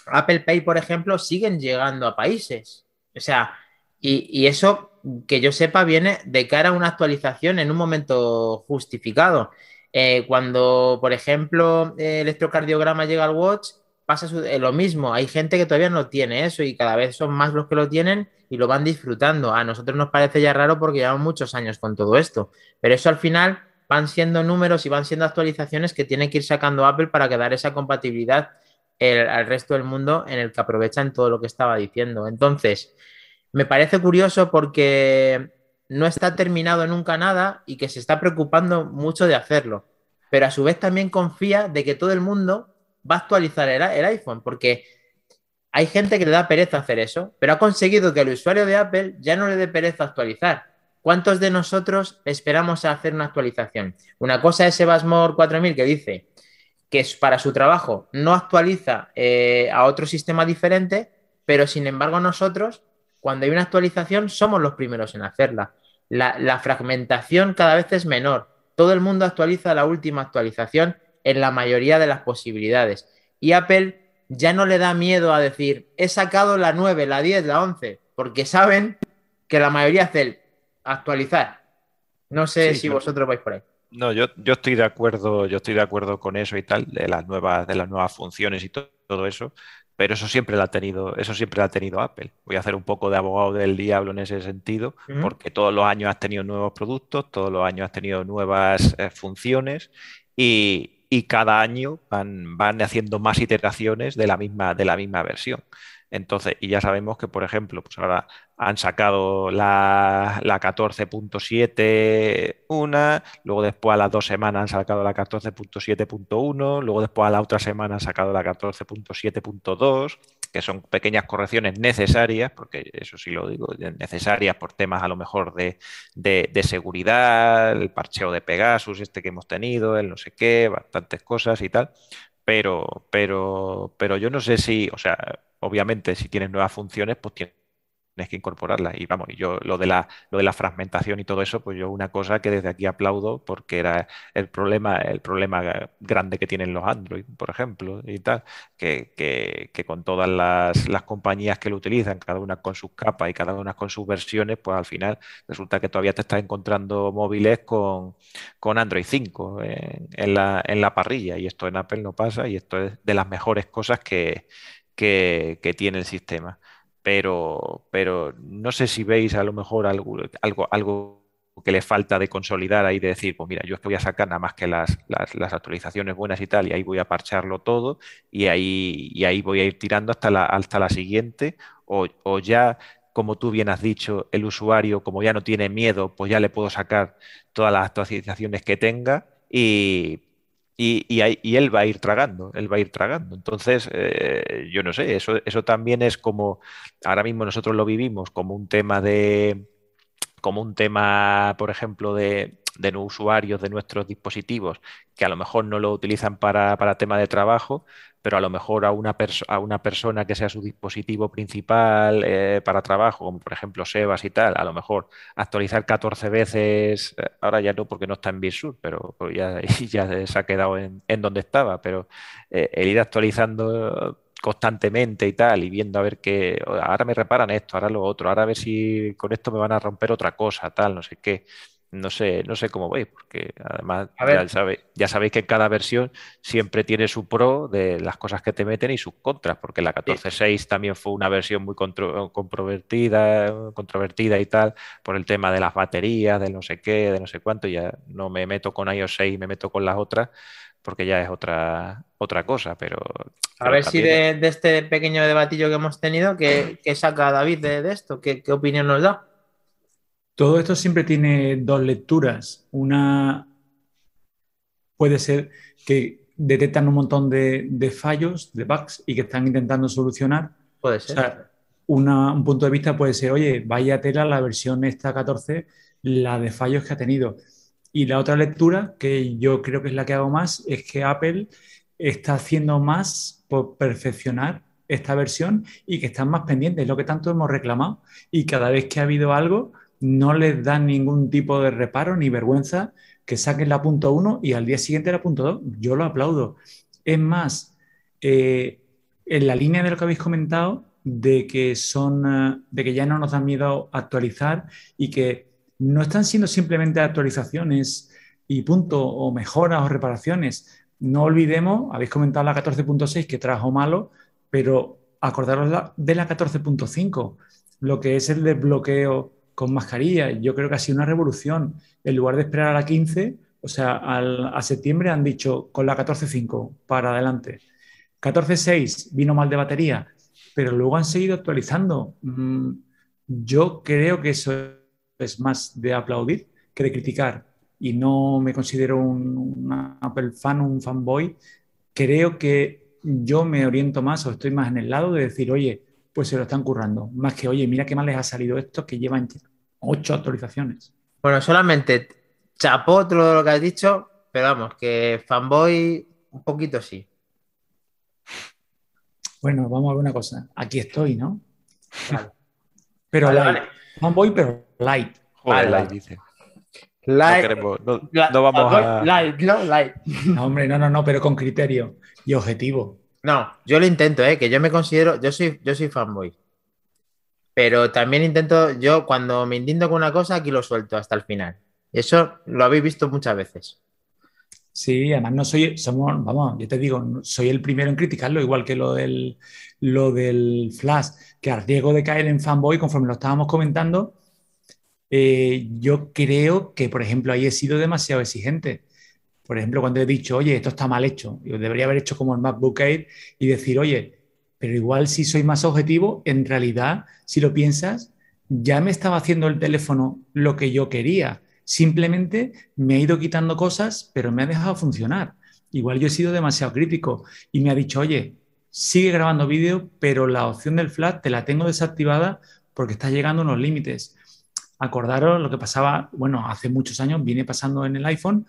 Apple Pay, por ejemplo, siguen llegando a países. O sea, y, eso, que yo sepa, viene de cara a una actualización en un momento justificado. Eh, cuando, por ejemplo, el electrocardiograma llega al Watch, pasa eh, lo mismo. Hay gente que todavía no tiene eso y cada vez son más los que lo tienen y lo van disfrutando. A nosotros nos parece ya raro porque llevamos muchos años con todo esto. Pero eso al final van siendo números y van siendo actualizaciones que tiene que ir sacando Apple para que dar esa compatibilidad al resto del mundo en el que aprovechan todo lo que estaba diciendo. Entonces, me parece curioso porque no está terminado nunca nada y que se está preocupando mucho de hacerlo. Pero a su vez también confía de que todo el mundo va a actualizar el, iPhone, porque hay gente que le da pereza hacer eso, pero ha conseguido que el usuario de Apple ya no le dé pereza actualizar. ¿Cuántos de nosotros esperamos a hacer una actualización? Una cosa es Sebasmore 4000 que dice que para su trabajo no actualiza eh, a otro sistema diferente, pero sin embargo nosotros, cuando hay una actualización, somos los primeros en hacerla. La, fragmentación cada vez es menor. Todo el mundo actualiza la última actualización en la mayoría de las posibilidades. Y Apple ya no le da miedo a decir, he sacado la 9, la 10, la 11, porque saben que la mayoría hace el actualizar. No sé si vosotros vais por ahí. No, yo, yo estoy de acuerdo, yo estoy de acuerdo con eso y tal, de las nuevas, de las nuevas funciones y todo eso, pero eso siempre lo ha tenido, eso siempre ha tenido Apple. Voy a hacer un poco de abogado del diablo en ese sentido, porque todos los años has tenido nuevos productos, todos los años has tenido nuevas eh, funciones y, cada año van, van haciendo más iteraciones de la misma, de la misma versión. Entonces, y ya sabemos que, por ejemplo, pues ahora han sacado la, la 14.7 una, luego después a las dos semanas han sacado la 14.7.1, luego después a la otra semana han sacado la 14.7.2, que son pequeñas correcciones necesarias, porque eso sí lo digo, necesarias por temas a lo mejor de, de seguridad, el parcheo de Pegasus, este que hemos tenido, el no sé qué, bastantes cosas y tal. Pero, pero, pero yo no sé si, o sea, obviamente si tienes nuevas funciones, pues tienes que incorporarlas. Y vamos, yo lo de la, lo de la fragmentación y todo eso, pues yo una cosa que desde aquí aplaudo porque era el problema, el problema grande que tienen los Android, por ejemplo, y tal, que, que, con todas las, las, compañías que lo utilizan, cada una con sus capas y cada una con sus versiones, pues al final resulta que todavía te estás encontrando móviles con, con Android 5 en, en, la, en la parrilla. Y esto en Apple no pasa y esto es de las mejores cosas que que, tiene el sistema. Pero, pero no sé si veis a lo mejor algo, algo, algo que le falta de consolidar ahí, de decir, pues mira, yo es que voy a sacar nada más que las, las, actualizaciones buenas y tal, y ahí voy a parcharlo todo, y ahí, y ahí voy a ir tirando hasta la, hasta la siguiente, o, o ya como tú bien has dicho, el usuario, como ya no tiene miedo, pues ya le puedo sacar todas las actualizaciones que tenga y, y, él va a ir tragando, él va a ir tragando. Entonces, eh, yo no sé, eso, eso también es como, ahora mismo nosotros lo vivimos como un tema de, como un tema, por ejemplo, de, de usuarios de nuestros dispositivos que a lo mejor no lo utilizan para, para tema de trabajo, pero a lo mejor a una, a una persona que sea su dispositivo principal eh, para trabajo, como por ejemplo Sebas y tal, a lo mejor actualizar 14 veces, eh, ahora ya no porque no está en Big pero, ya, ya, se ha quedado en, en donde estaba, pero eh, el ir actualizando constantemente y tal, y viendo a ver qué, ahora me reparan esto, ahora lo otro, ahora a ver si con esto me van a romper otra cosa, tal, no sé qué. No sé, no sé cómo veis, porque además ya, sabéis que en cada versión siempre tiene su pro de las cosas que te meten y sus contras, porque la 14.6 también fue una versión muy controvertida, controvertida y tal, por el tema de las baterías, de no sé qué, de no sé cuánto, ya no me meto con iOS 6, me meto con las otras, porque ya es otra, otra cosa, pero... A ver si de, este pequeño debatillo que hemos tenido, ¿qué, saca David de, esto? ¿Qué, ¿Qué opinión nos da? Todo esto siempre tiene dos lecturas. Una puede ser que detectan un montón de, fallos, de bugs y que están intentando solucionar. Puede ser. un punto de vista puede ser, oye, vaya tela la versión esta 14, la de fallos que ha tenido. Y la otra lectura, que yo creo que es la que hago más, es que Apple está haciendo más por perfeccionar esta versión y que están más pendientes, es lo que tanto hemos reclamado. Y cada vez que ha habido algo, no les dan ningún tipo de reparo ni vergüenza que saquen la punto uno y al día siguiente la punto dos. Yo lo aplaudo. Es más, eh, en la línea de lo que habéis comentado, de que son, eh, de que ya no nos da miedo actualizar y que no están siendo simplemente actualizaciones y punto, o mejoras o reparaciones. No olvidemos, habéis comentado la 14.6 que trajo malo, pero acordaros de la 14.5, lo que es el desbloqueo con mascarilla. Yo creo que ha sido una revolución. En lugar de esperar a la 15, o sea, a septiembre han dicho con la 14.5 para adelante. 14.6 vino mal de batería, pero luego han seguido actualizando. Mm, yo creo que eso es más de aplaudir que de criticar. Y no me considero un, Apple fan, un fanboy. Creo que yo me oriento más o estoy más en el lado de decir, oye, pues se lo están currando. Más que, oye, mira qué mal les ha salido esto que llevan ocho actualizaciones. Bueno, solamente chapó todo lo que has dicho, pero vamos, que fanboy un poquito sí. Bueno, vamos a ver una cosa. Aquí estoy, ¿no? Pero light. Fanboy, pero light. Joder, light, dice. Light. No, vamos a. Light, no, light. No, hombre, no, no, no, pero con criterio y objetivo. No, yo lo intento, ¿eh? Que yo me considero. Yo soy, yo soy fanboy. Pero también intento, yo cuando me indigno con una cosa, aquí lo suelto hasta el final. Eso lo habéis visto muchas veces. Sí, además no soy, somos, vamos, yo te digo, soy el primero en criticarlo, igual que lo del, lo del Flash, que a riesgo de caer en fanboy, conforme lo estábamos comentando, eh, yo creo que, por ejemplo, ahí he sido demasiado exigente. Por ejemplo, cuando he dicho, oye, esto está mal hecho, yo debería haber hecho como el MacBook Air y decir, oye, pero igual si soy más objetivo, en realidad, si lo piensas, ya me estaba haciendo el teléfono lo que yo quería. Simplemente me ha ido quitando cosas, pero me ha dejado funcionar. Igual yo he sido demasiado crítico y me ha dicho, oye, sigue grabando vídeo, pero la opción del flash te la tengo desactivada porque está llegando a unos límites. Acordaros lo que pasaba, bueno, hace muchos años viene pasando en el iPhone,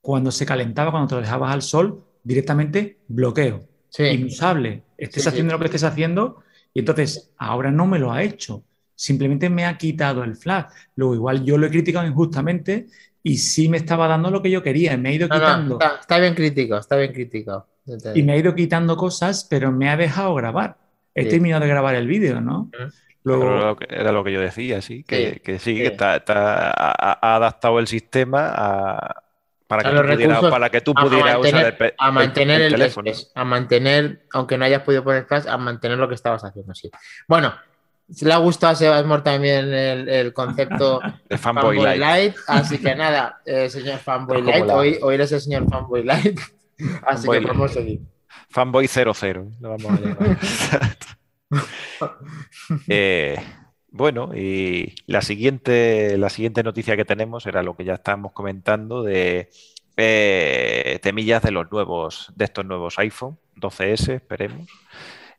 cuando se calentaba, cuando te lo dejabas al sol, directamente bloqueo, sí. inusable estés haciendo lo que estés haciendo y entonces ahora no me lo ha hecho. Simplemente me ha quitado el flash. Luego igual yo lo he criticado injustamente y sí me estaba dando lo que yo quería. Me ha ido quitando. está, bien crítico, está bien crítico. Y me ha ido quitando cosas, pero me ha dejado grabar. He terminado de grabar el vídeo, ¿no? Luego... Era lo que yo decía, sí, que sí, que, está, ha, adaptado el sistema a, para, que, tú pudieras usar el, a mantener el, teléfono. a mantener, aunque no hayas podido poner flash, a mantener lo que estabas haciendo, sí. Bueno, le ha gustado a Sebasmor también el, concepto de Fanboy, Light. Así que nada, eh, señor Fanboy Light, hoy, hoy, eres el señor Fanboy Light. Así que vamos a seguir. Fanboy 00, lo vamos a llamar. eh, bueno, y la siguiente, la siguiente noticia que tenemos era lo que ya estábamos comentando de eh, temillas de los nuevos, de estos nuevos iPhone 12S, esperemos.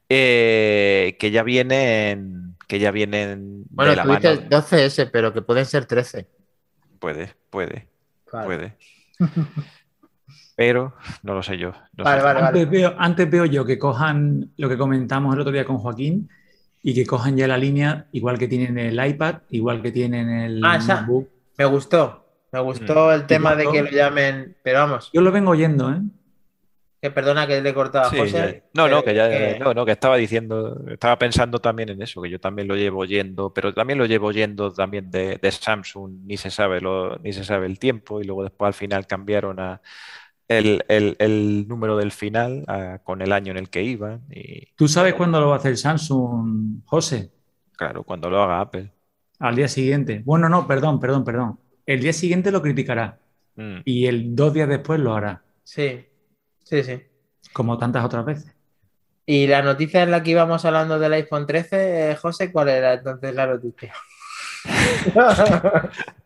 Eh, que ya vienen, que ya vienen. Bueno, de la tú dices 12S, pero que pueden ser 13. Puede, puede, puede. pero no lo sé yo. antes, Veo, antes veo yo que cojan lo que comentamos el otro día con Joaquín, y que cojan ya la línea, igual que tienen el iPad, igual que tienen el ah, MacBook. Me gustó, me gustó mm. el tema de que lo llamen, pero vamos. Yo lo vengo oyendo, ¿eh? Que perdona que le he cortado a José. No, no, que ya, no, no, que estaba diciendo, estaba pensando también en eso, que yo también lo llevo oyendo, pero también lo llevo oyendo también de, de Samsung, ni se sabe lo, ni se sabe el tiempo, y luego después al final cambiaron a, el, número del final con el año en el que iba. Y... ¿Tú sabes cuándo lo va a hacer Samsung, José? Claro, cuando lo haga Apple. Al día siguiente. Bueno, no, perdón, perdón, perdón. El día siguiente lo criticará mm. y el dos días después lo hará. Sí, sí, sí. Como tantas otras veces. ¿Y la noticia en la que íbamos hablando del iPhone 13, eh, José, cuál era entonces la noticia?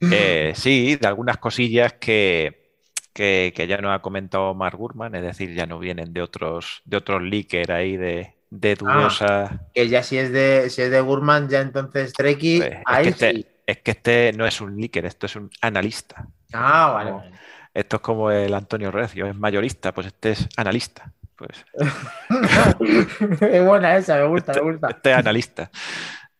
Eh, sí, de algunas cosillas que, que, ya nos ha comentado Mark Gurman, es decir, ya no vienen de otros, de otros leakers ahí de, de ah, dudosa. que ya si es de si es de Gurman, ya entonces Treki. Pues, es, que este, es que este no es un leaker, esto es un analista. Ah, vale. Esto es como el Antonio Recio, es mayorista, pues este es analista. Pues. es buena esa, me gusta, me gusta. Este es analista.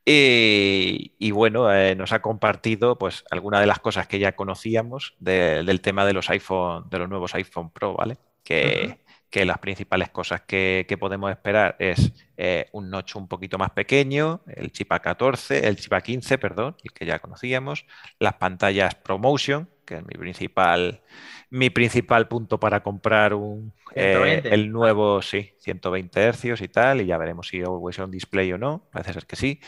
Y, bueno, eh, nos ha compartido pues algunas de las cosas que ya conocíamos del tema de los iPhone, de los nuevos iPhone Pro, ¿vale? Que, que las principales cosas que, podemos esperar es eh, un notch un poquito más pequeño, el chip A14, el chip A15, perdón, el que ya conocíamos, las pantallas ProMotion, que es mi principal, mi principal punto para comprar un, eh, el nuevo, sí, 120 Hz y tal, y ya veremos si Always On Display o no, parece ser que sí.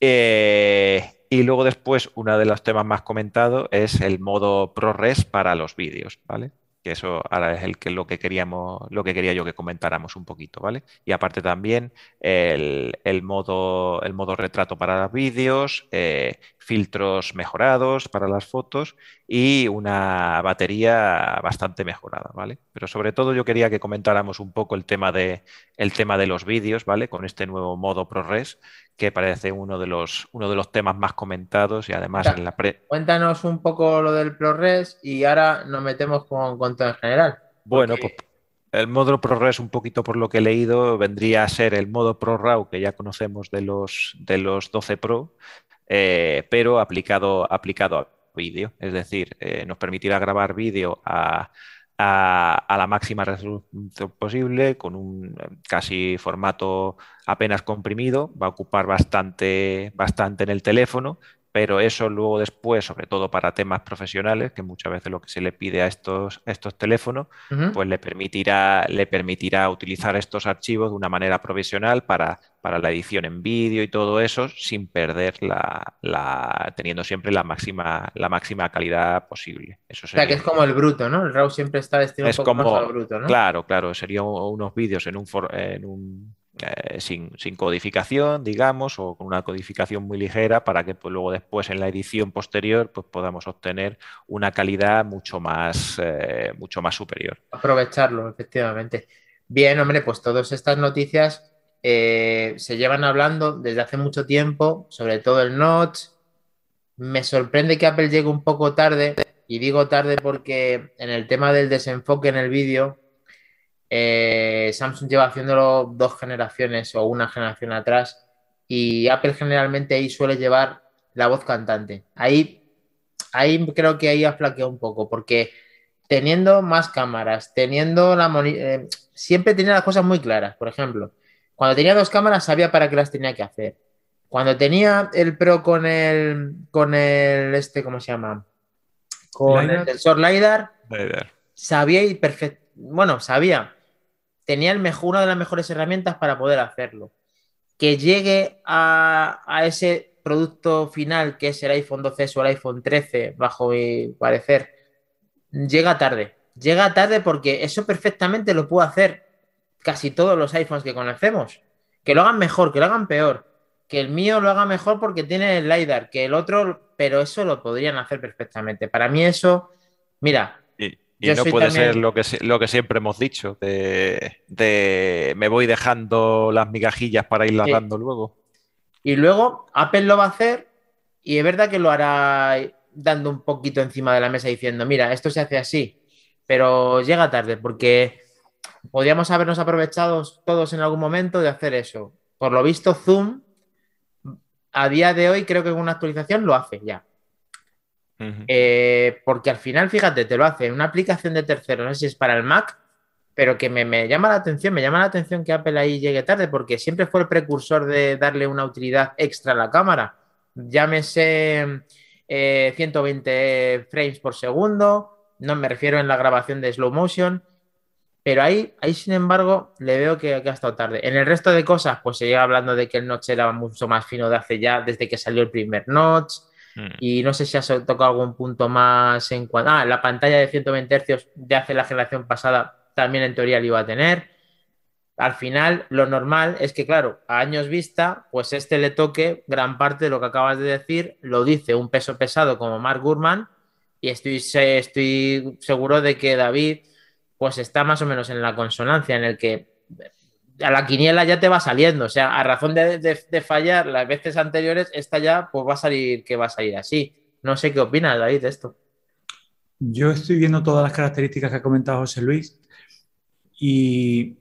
Eh, y luego después, uno de los temas más comentados es el modo ProRes para los vídeos, ¿vale? que eso ahora es el que, lo que queríamos, lo que quería yo que comentáramos un poquito, ¿vale? Y aparte también el, modo, el modo retrato para los vídeos, eh, filtros mejorados para las fotos y una batería bastante mejorada, ¿vale? Pero sobre todo yo quería que comentáramos un poco el tema de, el tema de los vídeos, ¿vale? Con este nuevo modo ProRes, que parece uno de los, uno de los temas más comentados y además en la pre... Cuéntanos un poco lo del ProRes y ahora nos metemos con, con todo en general. Bueno, pues el modo ProRes, un poquito por lo que he leído, vendría a ser el modo ProRAW que ya conocemos de los, de los 12 Pro, eh, pero aplicado, aplicado a vídeo. Es decir, eh, nos permitirá grabar vídeo a, la máxima resolución posible, con un casi formato apenas comprimido, va a ocupar bastante, bastante en el teléfono pero eso luego después, sobre todo para temas profesionales, que muchas veces lo que se le pide a estos, estos teléfonos, pues le permitirá, le permitirá utilizar estos archivos de una manera profesional para, para la edición en vídeo y todo eso, sin perder la, teniendo siempre la máxima, la máxima calidad posible. Eso O sea, que es como el bruto, ¿no? El RAW siempre está destinado un poco al bruto, ¿no? Claro, claro, serían unos vídeos en un, en un eh, sin, codificación, digamos, o con una codificación muy ligera para que pues, luego después en la edición posterior pues, podamos obtener una calidad mucho más, eh, mucho más superior. Aprovecharlo, efectivamente. Bien, hombre, pues todas estas noticias eh, se llevan hablando desde hace mucho tiempo, sobre todo el Notch. Me sorprende que Apple llegue un poco tarde, y digo tarde porque en el tema del desenfoque en el vídeo, eh, Samsung lleva haciéndolo dos generaciones o una generación atrás y Apple generalmente ahí suele llevar la voz cantante. Ahí, ahí creo que ahí ha flaqueado un poco porque teniendo más cámaras, teniendo la... Eh, siempre tenía las cosas muy claras. Por ejemplo, cuando tenía dos cámaras sabía para qué las tenía que hacer. Cuando tenía el Pro con el, con el, este, ¿cómo se llama? Con el sensor LiDAR, sabía y perfecto, bueno, sabía tenía el mejor, una de las mejores herramientas para poder hacerlo. Que llegue a, ese producto final, que es el iPhone 12 o el iPhone 13, bajo mi parecer, llega tarde. Llega tarde porque eso perfectamente lo puedo hacer casi todos los iPhones que conocemos. Que lo hagan mejor, que lo hagan peor. Que el mío lo haga mejor porque tiene el LiDAR, que el otro, pero eso lo podrían hacer perfectamente. Para mí eso, mira, y no puede ser lo que, lo que siempre hemos dicho, de, me voy dejando las migajillas para irlas dando luego. Y luego Apple lo va a hacer y es verdad que lo hará dando un poquito encima de la mesa diciendo, mira, esto se hace así, pero llega tarde porque podríamos habernos aprovechado todos en algún momento de hacer eso. Por lo visto, Zoom a día de hoy creo que en una actualización lo hace ya. Eh, porque al final, fíjate, te lo hace en una aplicación de tercero, no sé si es para el Mac, pero que me, llama la atención, me llama la atención que Apple ahí llegue tarde, porque siempre fue el precursor de darle una utilidad extra a la cámara. Llámese 120 eh, frames por segundo, no me refiero en la grabación de slow motion, pero ahí, ahí sin embargo, le veo que, que, ha estado tarde. En el resto de cosas, pues se llega hablando de que el notch era mucho más fino de hace ya, desde que salió el primer notch. Mm. Y no sé si has tocado algún punto más en cuanto. Ah, la pantalla de 120 Hz de hace la generación pasada también en teoría lo iba a tener. Al final, lo normal es que, claro, a años vista, pues este le toque gran parte de lo que acabas de decir, lo dice un peso pesado como Mark Gurman, y estoy, estoy seguro de que David, pues está más o menos en la consonancia, en el que a la quiniela ya te va saliendo. O sea, a razón de, fallar las veces anteriores, esta ya pues va a salir que va a salir así. No sé qué opinas, David, de esto. Yo estoy viendo todas las características que ha comentado José Luis y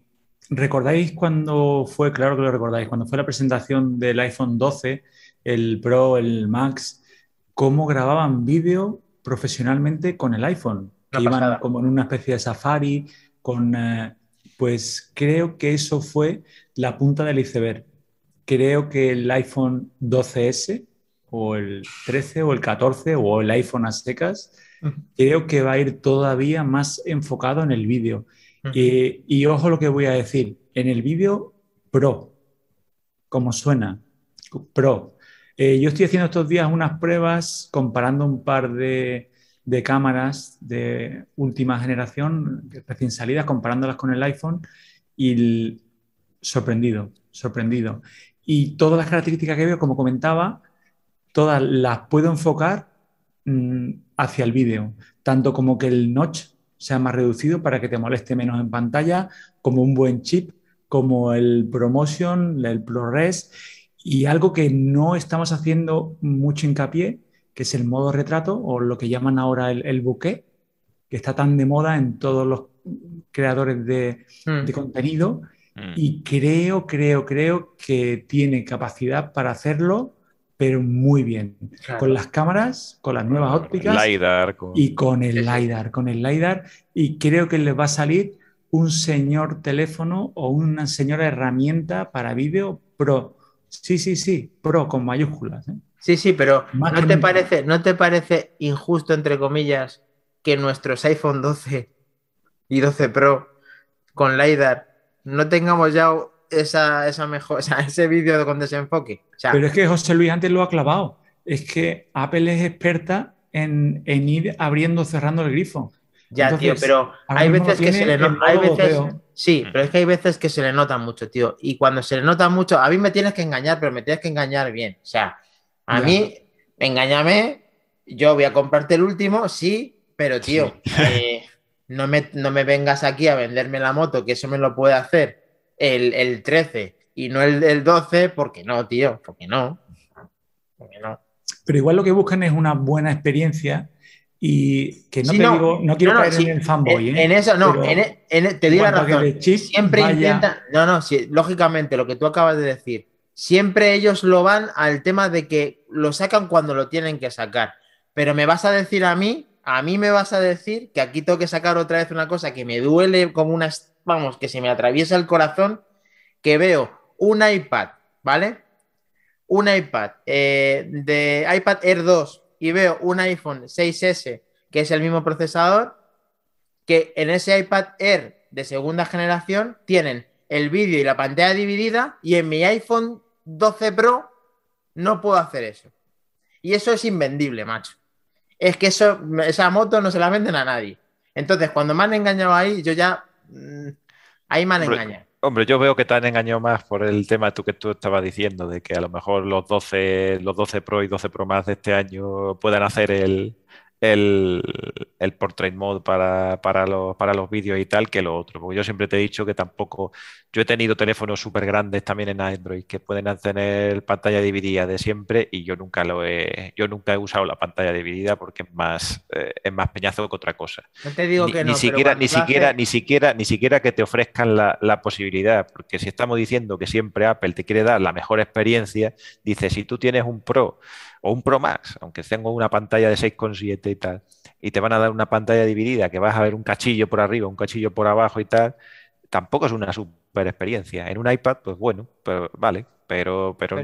¿recordáis cuando fue, claro que lo recordáis, cuando fue la presentación del iPhone 12, el Pro, el Max, cómo grababan vídeo profesionalmente con el iPhone? iban como en una especie de safari, con... Eh, Pues creo que eso fue la punta del iceberg. Creo que el iPhone 12S o el 13 o el 14 o el iPhone a secas, creo que va a ir todavía más enfocado en el vídeo. Y ojo lo que voy a decir, en el vídeo Pro, como suena, Pro. Eh, yo estoy haciendo estos días unas pruebas comparando un par de, cámaras de última generación, recién salidas, comparándolas con el iPhone y sorprendido, sorprendido. Y todas las características que veo, como comentaba, todas las puedo enfocar mm, hacia el vídeo, tanto como que el notch sea más reducido para que te moleste menos en pantalla, como un buen chip, como el Promotion, el ProRes y algo que no estamos haciendo mucho hincapié, que es el modo retrato o lo que llaman ahora el, el bouquet, que está tan de moda en todos los creadores de, mm. de contenido. Mm. Y creo, creo, creo que tiene capacidad para hacerlo pero muy bien. Con las cámaras, con las nuevas ópticas. LiDAR. Y con el LiDAR, con el LiDAR. Y creo que les va a salir un señor teléfono o una señora herramienta para vídeo pro. Sí, sí, sí, pro con mayúsculas. ¿eh? Sí, sí, pero ¿no te, parece, ¿no te parece injusto, entre comillas, que nuestros iPhone 12 y 12 Pro con LiDAR no tengamos ya esa, esa mejor, ese vídeo con desenfoque. Pero es que José Luis antes lo ha clavado. Es que Apple es experta en, ir abriendo, cerrando el grifo. Ya, tío, pero hay veces que se le nota. Sí, pero es que hay veces que se le nota mucho, tío. Y cuando se le nota mucho, a mí me tienes que engañar, pero me tienes que engañar bien. O sea, a mí, engáñame, yo voy a comprarte el último, sí, pero tío, eh, no, me, no me vengas aquí a venderme la moto, que eso me lo puede hacer el, 13 y no el, el 12, porque no, tío, porque no. Porque no. Pero igual lo que buscan es una buena experiencia y que no te digo, no quiero caer en el fanboy. En, ¿eh? en eso, no, en, te digo la razón. siempre intentan, no, no, sí, lógicamente lo que tú acabas de decir, siempre ellos lo van al tema de que lo sacan cuando lo tienen que sacar. Pero me vas a decir a mí, a mí me vas a decir que aquí tengo que sacar otra vez una cosa que me duele como una vamos, que se me atraviesa el corazón, que veo un iPad, ¿vale? Un iPad eh, de iPad Air 2 y veo un iPhone 6S, que es el mismo procesador, que en ese iPad Air de segunda generación tienen el vídeo y la pantalla dividida y en mi iPhone 12 Pro no puedo hacer eso. Y eso es invendible, macho. Es que eso, esa moto no se la venden a nadie. Entonces, cuando me han engañado ahí, yo ya Mm, ahí me han engañado. Hombre, yo veo que te han engañado más por el tema tú que tú estabas diciendo, de que a lo mejor los 12, los 12 Pro y 12 Pro más de este año puedan hacer el, el, el portrait mode para, para, los, para los vídeos y tal que lo otro. Porque yo siempre te he dicho que tampoco. Yo he tenido teléfonos súper grandes también en Android que pueden tener pantalla dividida de siempre y yo nunca lo he, yo nunca he usado la pantalla dividida porque es más, eh, es más peñazo que otra cosa. No te digo ni, que no. Ni siquiera, ni siquiera, ni siquiera, ni siquiera que te ofrezcan la, la posibilidad. Porque si estamos diciendo que siempre Apple te quiere dar la mejor experiencia, dice si tú tienes un Pro o un Pro Max, aunque tengo una pantalla de 6,7 y tal, y te van a dar una pantalla dividida que vas a ver un cachillo por arriba, un cachillo por abajo y tal, tampoco es una super experiencia. En un iPad, pues bueno, pero, vale, pero, pero,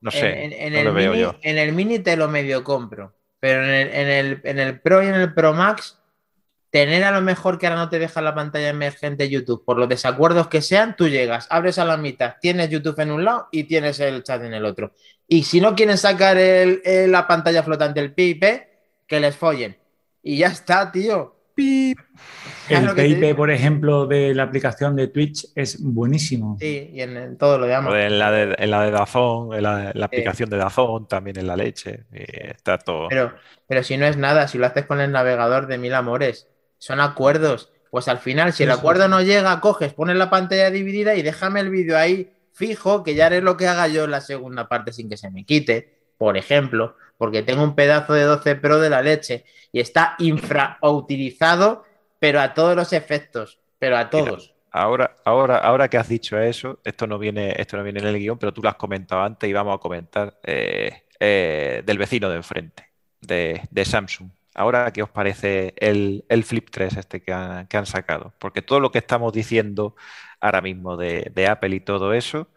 no, sé. En, el mini, en el mini te lo medio compro, pero en el, en el Pro y en el Pro Max tener a lo mejor que ahora no te deja la pantalla emergente YouTube, por los desacuerdos que sean, tú llegas, abres a la mitad, tienes YouTube en un lado y tienes el chat en el otro. Y si no quieren sacar la pantalla flotante, el PIP, que les follen. Y ya está, tío. PIP. El PIP, por ejemplo, de la aplicación de Twitch es buenísimo. Sí, y en, todo lo demás. En la de, en la de Dazón, en la, aplicación de Dazón, también en la leche. está todo. Pero, pero si no es nada, si lo haces con el navegador de mil amores son acuerdos. Pues al final, si el acuerdo no llega, coges, pones la pantalla dividida y déjame el vídeo ahí fijo, que ya haré lo que haga yo en la segunda parte sin que se me quite, por ejemplo, porque tengo un pedazo de 12 Pro de la leche y está infrautilizado, pero a todos los efectos, pero a todos. ahora, ahora, ahora que has dicho eso, esto no viene, esto no viene en el guion, pero tú lo has comentado antes y vamos a comentar eh, eh, del vecino de enfrente, de, de Samsung Ahora, ¿qué os parece el, Flip 3 este que, han sacado? Porque todo lo que estamos diciendo ahora mismo de, Apple y todo eso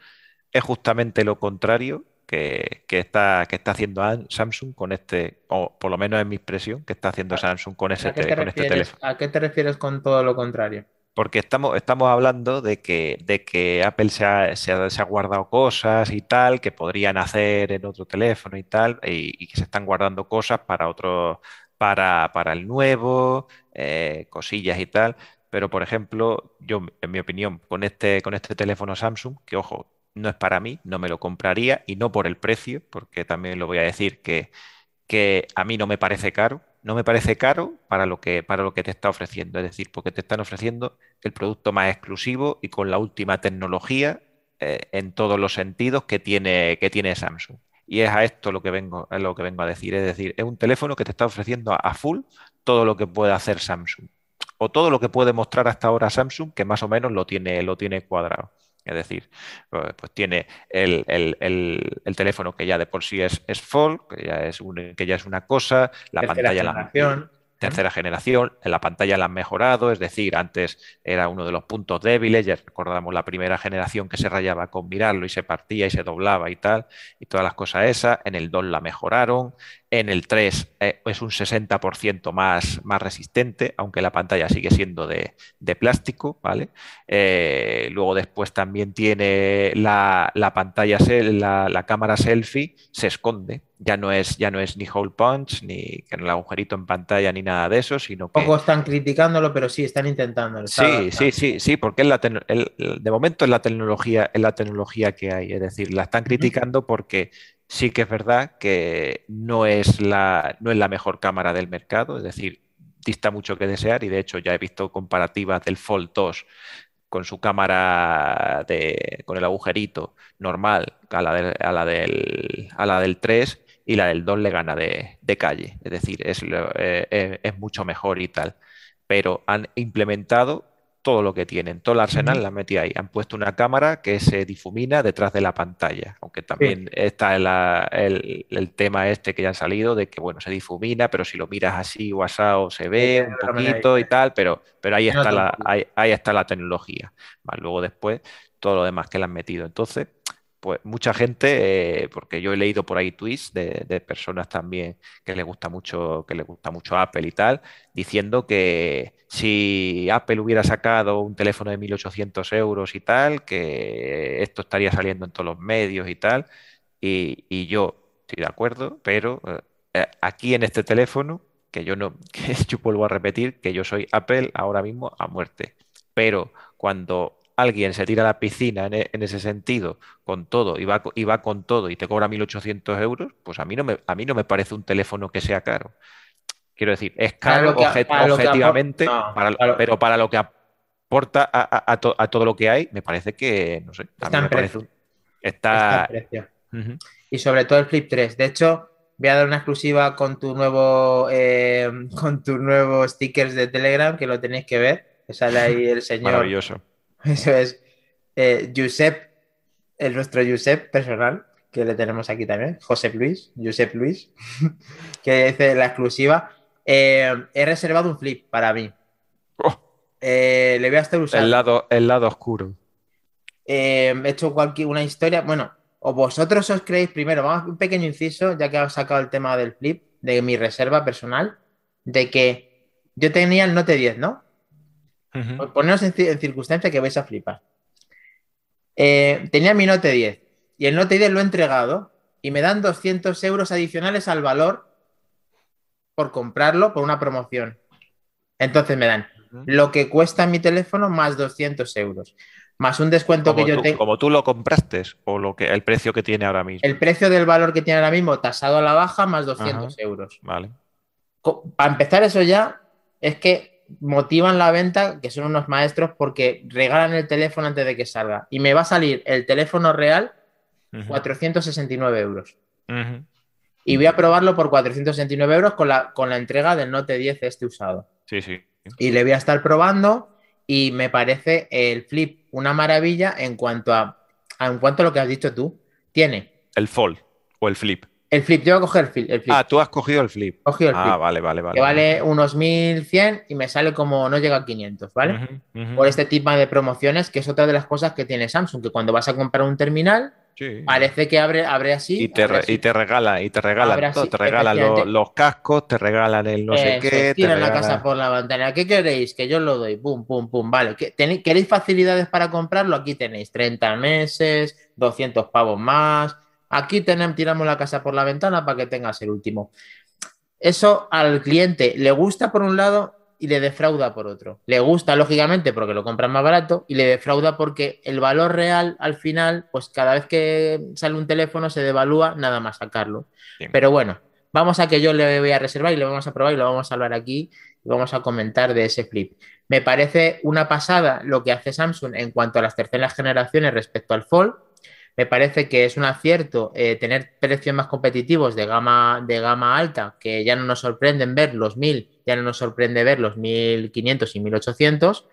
es justamente lo contrario que, está, que está haciendo Samsung con este, o por lo menos es mi expresión, que está haciendo Samsung con, ese, con este teléfono. ¿A qué te refieres con todo lo contrario? Porque estamos, estamos hablando de que, de que Apple se ha, se, ha, guardado cosas y tal que podrían hacer en otro teléfono y tal, y, que se están guardando cosas para otro, para, para el nuevo, eh, cosillas y tal. Pero, por ejemplo, yo, en mi opinión, con este, con este teléfono Samsung, que ojo, no es para mí, no me lo compraría y no por el precio, porque también lo voy a decir que, que a mí no me parece caro no me parece caro para lo que, para lo que te está ofreciendo. Es decir, porque te están ofreciendo el producto más exclusivo y con la última tecnología eh, en todos los sentidos que tiene, que tiene Samsung. Y es a esto lo que vengo, lo que vengo a decir. Es decir, es un teléfono que te está ofreciendo a full todo lo que puede hacer Samsung. O todo lo que puede mostrar hasta ahora Samsung, que más o menos lo tiene, lo tiene cuadrado. Es decir, pues, pues tiene el, teléfono que ya de por sí es, es que ya es, que ya es una cosa, la pantalla la, tercera generación, en la pantalla la han mejorado, es decir, antes era uno de los puntos débiles, ya recordamos la primera generación que se rayaba con mirarlo y se partía y se doblaba y tal, y todas las cosas esas, en el 2 la mejoraron, en el 3 eh, es un 60% más, más resistente, aunque la pantalla sigue siendo de, plástico, ¿vale? Eh, luego después también tiene la, pantalla, la, la, cámara selfie, se esconde, ya no es, ya no es ni hole punch, ni el agujerito en pantalla, ni nada de eso, sino que... Poco están criticándolo, pero sí, están intentándolo. Sí, sí, sí, sí, porque es la de momento es la tecnología, es la tecnología que hay, es decir, la están criticando porque sí que es verdad que no es la, no es la mejor cámara del mercado, es decir, dista mucho que desear y de hecho ya he visto comparativas del Fold 2 con su cámara de, con el agujerito normal a la, a la, del, a la del 3 y la del 2 le gana de, calle, es decir, es, eh, eh, es mucho mejor y tal, pero han implementado todo lo que tienen, todo el arsenal la metí ahí. Han puesto una cámara que se difumina detrás de la pantalla, aunque también está el, tema este que ya han salido de que, bueno, se difumina, pero si lo miras así o asado se ve un poquito y tal, pero, pero ahí, está la, ahí, está la tecnología. luego después todo lo demás que le han metido. Entonces, pues mucha gente, eh, porque yo he leído por ahí tweets de, personas también que les gusta mucho, que les gusta mucho Apple y tal, diciendo que si Apple hubiera sacado un teléfono de 1.800 euros y tal, que esto estaría saliendo en todos los medios y tal, y, yo estoy de acuerdo, pero eh, aquí en este teléfono, que yo no, que yo vuelvo a repetir, que yo soy Apple ahora mismo a muerte, pero cuando alguien se tira a la piscina e, en, ese sentido, con todo, y va, y va, con todo y te cobra 1.800 euros, pues a mí, no me, a mí no me parece un teléfono que sea caro. Quiero decir, es caro objetivamente, pero para lo que aporta a, todo lo que hay, me parece que, no sé, a mí me parece un, está... Y sobre todo el Flip 3. De hecho, voy a dar una exclusiva con tu nuevo eh, con tu nuevo stickers de Telegram, que lo tenéis que ver. Que sale ahí el señor. Maravilloso. Eso es. Eh, Josep, el nuestro Josep personal, que le tenemos aquí también, Josep Luis, Josep Luis, que dice la exclusiva. Eh, he reservado un flip para mí. Oh. Eh, le voy a estar usando. El lado, el lado oscuro. he hecho cualquier, una historia. Bueno, o vosotros os creéis primero, vamos un pequeño inciso, ya que has sacado el tema del flip, de mi reserva personal, de que yo tenía el Note 10, ¿no? Poneros en, circunstancia que vais a flipar. Eh, tenía mi Note 10 y el Note 10 lo he entregado y me dan 200 euros adicionales al valor por comprarlo por una promoción. Entonces me dan lo que cuesta mi teléfono más 200 euros. Más un descuento que yo tengo. Como tú lo compraste o lo que, el precio que tiene ahora mismo. El precio del valor que tiene ahora mismo tasado a la baja más 200 euros. Vale. Para empezar eso ya, es que motivan la venta, que son unos maestros, porque regalan el teléfono antes de que salga. Y me va a salir el teléfono real 469 euros. Y voy a probarlo por 469 euros con la, con la entrega del Note 10 este usado. Sí, sí. Y le voy a estar probando y me parece el flip una maravilla en cuanto a, en cuanto a lo que has dicho tú. Tiene. El fold o el flip. El flip, yo voy a coger el flip. el flip. Ah, tú has cogido el flip. Cogido el Ah, flip. vale, vale, vale. que vale unos 1100 y me sale como no llega a 500, ¿vale? Por este tipo de promociones, que es otra de las cosas que tiene Samsung, que cuando vas a comprar un terminal, Sí. parece que abre, abre así. Y te, abre re- así. y te regalan, y te regalan Habrá todo, sí, te regalan los cascos, te regalan el no sé qué, te tiran la regalan- casa por la ventana. ¿Qué queréis? Que yo lo doy. Pum, pum, pum. Vale. ¿Qué- tenéis- ¿Queréis facilidades para comprarlo? Aquí tenéis 30 meses, 200 pavos más. Aquí tenemos, tiramos la casa por la ventana para que tengas el último. Eso al cliente le gusta por un lado y le defrauda por otro. Le gusta, lógicamente, porque lo compran más barato y le defrauda porque el valor real al final, pues cada vez que sale un teléfono se devalúa nada más sacarlo. Bien. Pero bueno, vamos a que yo le voy a reservar y lo vamos a probar y lo vamos a hablar aquí y vamos a comentar de ese flip. Me parece una pasada lo que hace Samsung en cuanto a las terceras generaciones respecto al Fold. Me parece que es un acierto eh, tener precios más competitivos de gama, de gama alta, que ya no nos sorprenden ver los 1000, ya no nos sorprende ver los 1500 y 1800,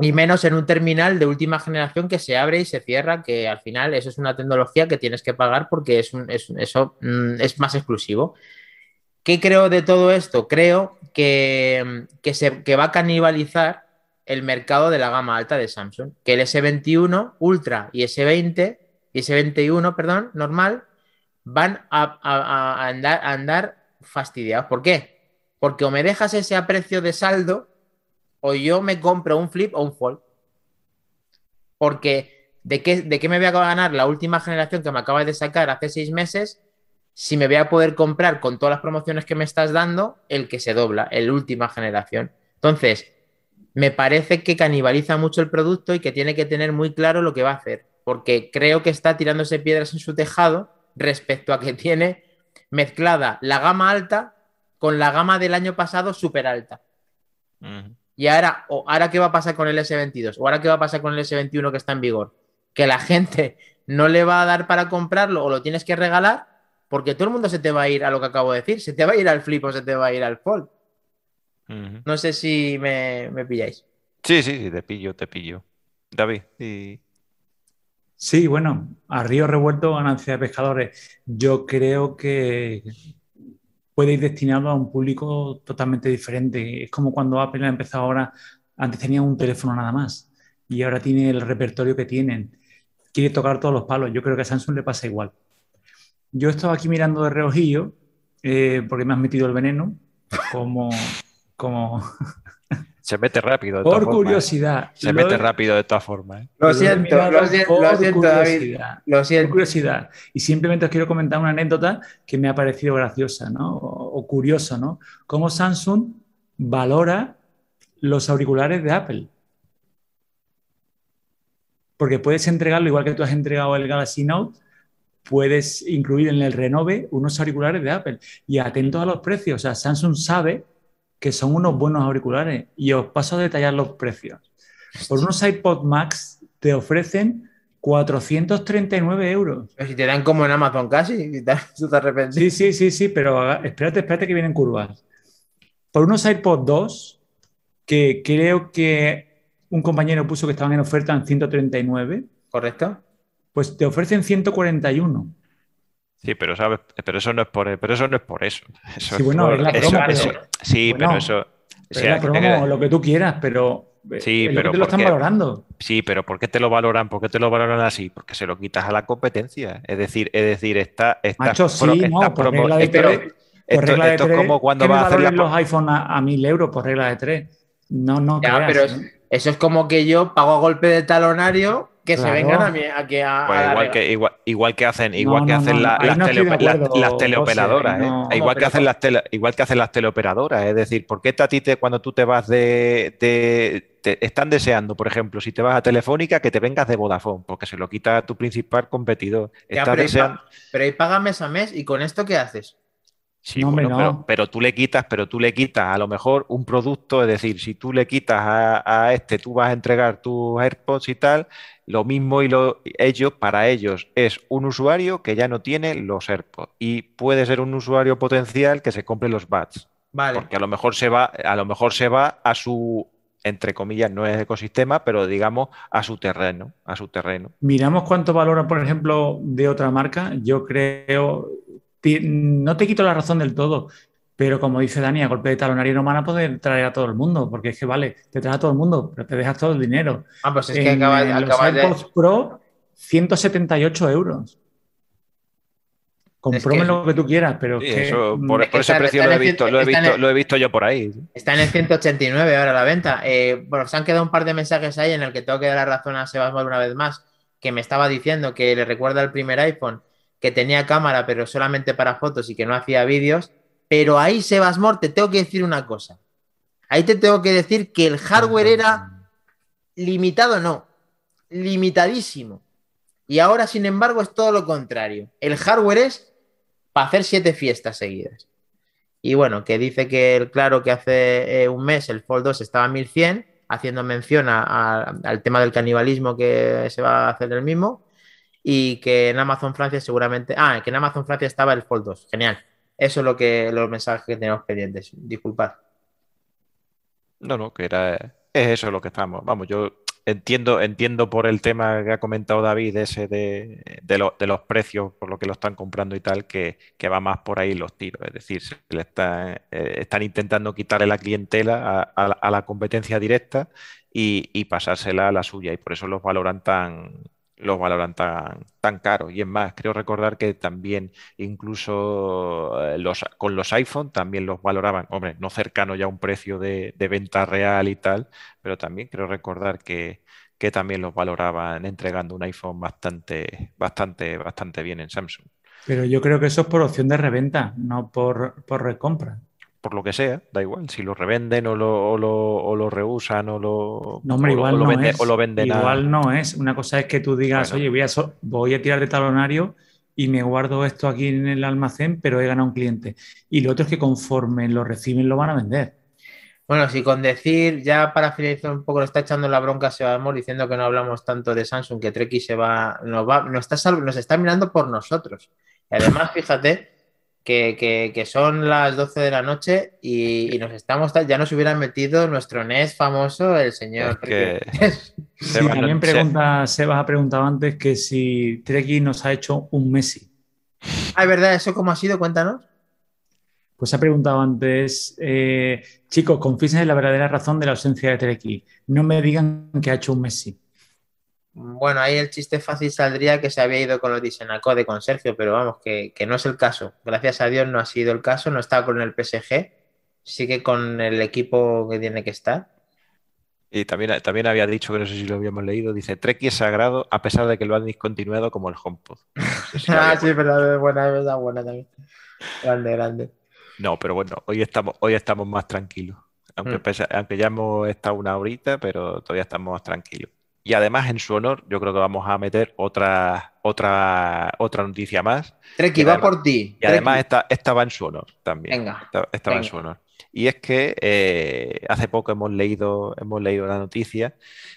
y menos en un terminal de última generación que se abre y se cierra, que al final eso es una tecnología que tienes que pagar porque es un- es- eso mm, es más exclusivo. ¿Qué creo de todo esto? Creo que, que, se, que va a canibalizar el mercado de la gama alta de Samsung. Que el S21 Ultra y S20 y S21, perdón, normal, van a, a- andar, a andar fastidiados. ¿Por qué? Porque o me dejas ese a precio de saldo o yo me compro un flip o un fold. Porque ¿de qué, de qué me voy a ganar la última generación que me acabas de sacar hace seis meses si me voy a poder comprar con todas las promociones que me estás dando el que se dobla, el última generación? Entonces, me parece que canibaliza mucho el producto y que tiene que tener muy claro lo que va a hacer, porque creo que está tirándose piedras en su tejado respecto a que tiene mezclada la gama alta con la gama del año pasado súper alta. Y ahora, o ahora qué va a pasar con el S22, o ahora qué va a pasar con el S21 que está en vigor, que la gente no le va a dar para comprarlo o lo tienes que regalar, porque todo el mundo se te va a ir a lo que acabo de decir, se te va a ir al flip o se te va a ir al fold. No sé si me, me pilláis. Sí, sí, sí, te pillo, te pillo. David, y... Sí, bueno, a río revuelto, ganancia de pescadores. Yo creo que puede ir destinado a un público totalmente diferente. Es como cuando Apple ha empezado ahora, antes tenía un teléfono nada más y ahora tiene el repertorio que tienen. Quiere tocar todos los palos. Yo creo que a Samsung le pasa igual. Yo estaba aquí mirando de reojillo eh, porque me has metido el veneno, como, como Se mete rápido. De por ¿eh? curiosidad. Se Lo mete rápido de todas formas. ¿eh? Lo siento, lo siento, por lo siento, David. Por curiosidad. Y simplemente os quiero comentar una anécdota que me ha parecido graciosa, ¿no? O, o curioso, ¿no? Cómo Samsung valora los auriculares de Apple. Porque puedes entregarlo, igual que tú has entregado el Galaxy Note, puedes incluir en el Renove unos auriculares de Apple. Y atentos a los precios. O sea, Samsung sabe que son unos buenos auriculares. Y os paso a detallar los precios. Por unos iPod Max te ofrecen 439 euros. Pero si te dan como en Amazon casi, tú te arrepientes. Sí, sí, sí, sí, pero espérate, espérate que vienen curvas. Por unos iPod 2, que creo que un compañero puso que estaban en oferta en 139, ¿Correcto? pues te ofrecen 141. Sí, pero sabes, pero eso no es por, pero eso no es por eso. Eso Sí, bueno, por- es la eso- promo, eso- pero- sí, bueno, pero eso. Pero sí, la hay promo, que- lo que tú quieras, pero eh, Sí, es lo pero que te lo están porque- valorando. Sí, pero ¿por qué te lo valoran? ¿Por qué te lo valoran así? Porque se lo quitas a la competencia. Es decir, es decir, está, está Macho, sí, no, por regla de esto, tres. esto- Por regla de esto es tres, como cuando vas a hacer la los iPhone a, a 1000 euros por regla de tres. No, no Ya, creas, pero ¿eh? es- eso es como que yo pago a golpe de talonario que se vengan a mí a que a, Pues igual que, igual, igual que hacen, igual No, que no, hacen no, la- ahí las, las- acuerdo, las José, teleoperadoras, ¿eh? no- igual no, que hacen las tele- igual que hacen las teleoperadoras, es decir, ¿por qué a ti te, cuando tú te vas de, de- te están deseando, por ejemplo, si te vas a Telefónica, que te vengas de Vodafone, porque se lo quita a tu principal competidor. Ya, pero, deseando. pero ahí paga mes a mes y con esto ¿qué haces? Sí, No, bueno, no. pero, pero tú le quitas, pero tú le quitas a lo mejor un producto, es decir, si tú le quitas a, a este, tú vas a entregar tus AirPods y tal, lo mismo y lo, ellos, para ellos, es un usuario que ya no tiene los AirPods y puede ser un usuario potencial que se compre los Buds, Vale. porque a lo mejor se va, a lo mejor se va a su entre comillas, no es ecosistema, pero digamos a su terreno, a su terreno. Miramos cuánto valora, por ejemplo, de otra marca. Yo creo, no te quito la razón del todo, pero como dice Dani, a golpe de talonario no van a poder traer a todo el mundo, porque es que vale, te trae a todo el mundo, pero te dejas todo el dinero. Ah, pues es que acaba, de... Pro, 178 euros. Compróme lo que tú quieras, pero por, ese precio lo he, visto, lo, he visto, yo por ahí. Está en el 189 ahora la venta. Eh, bueno, se han quedado un par de mensajes ahí en el que tengo que dar la razón a Sebas una vez más, que me estaba diciendo que le recuerda el primer iPhone, que tenía cámara, pero solamente para fotos y que no hacía vídeos. Pero ahí, Sebas Mor, te tengo que decir una cosa. Ahí te tengo que decir que el hardware era limitado, no, limitadísimo. Y ahora, sin embargo, es todo lo contrario. El hardware es para hacer siete fiestas seguidas. Y bueno, que dice que el claro que hace eh, un mes el Fold 2 estaba a 1100, haciendo mención al tema del canibalismo que se va a hacer el mismo, y que en Amazon Francia seguramente. Ah, que en Amazon Francia estaba el Fold 2. Genial. Eso es lo que los mensajes que tenemos pendientes. Disculpad. No, no, que era. Es eso lo que estamos. Vamos, yo entiendo, entiendo por el tema que ha comentado David, ese de, de, los precios, por lo que lo están comprando y tal, que, va más por ahí los tiros. Es decir, se le eh, están intentando quitarle la clientela a, la competencia directa y, y, pasársela a la suya. Y por eso los valoran tan, los valoran tan, tan caros. Y es más, creo recordar que también incluso eh, los, con los iPhone también los valoraban, hombre, no cercano ya a un precio de, venta real y tal, pero también creo recordar que, que, también los valoraban entregando un iPhone bastante, bastante, bastante bien en Samsung. Pero yo creo que eso es por opción de reventa, no por, por recompra por lo que sea, da igual, si lo revenden o lo, o lo, o lo rehusan o lo, no, hombre, igual no es. o lo venden Igual no es. Una cosa es que tú digas, oye, voy a, voy a tirar de talonario y me guardo esto aquí en el almacén, pero he ganado un cliente. Y lo otro es que conforme lo reciben lo van a vender. Bueno, si con decir, ya para finalizar un poco, lo está echando la bronca Sebamor diciendo que no hablamos tanto de Samsung, que Treki se va, nos va, nos está, nos está mirando por nosotros. Y además, fíjate, que, son las 12 de la noche y, nos estamos, ya nos hubieran metido nuestro NES famoso, el señor. también pregunta, Sebas ha preguntado antes que si Treki nos ha hecho un Messi. Ah, es verdad, ¿eso cómo ha sido? Cuéntanos. Pues ha preguntado antes, eh, chicos, confiesen la verdadera razón de la ausencia de Treki. No me digan que ha hecho un Messi. Bueno, ahí el chiste fácil saldría que se había ido con los Disenacode con Sergio, pero vamos, que, no es el caso. Gracias a Dios no ha sido el caso, no está con el PSG, sigue con el equipo que tiene que estar. Y también, también había dicho, que no sé si lo habíamos leído, dice, Treki es sagrado a pesar de que lo han discontinuado como el HomePod. ah, sí, pero es buena, es verdad, buena también. Grande, grande. No, pero bueno, hoy estamos, hoy estamos más tranquilos. Aunque, mm. aunque ya hemos estado una horita, pero todavía estamos más tranquilos. Y además, en su honor, yo creo que vamos a meter otra, otra, otra noticia más. Treki, va por ti. Y además esta, va en su honor también. Venga. Esta, va en su honor. Y es que eh, hace poco hemos leído, hemos leído la noticia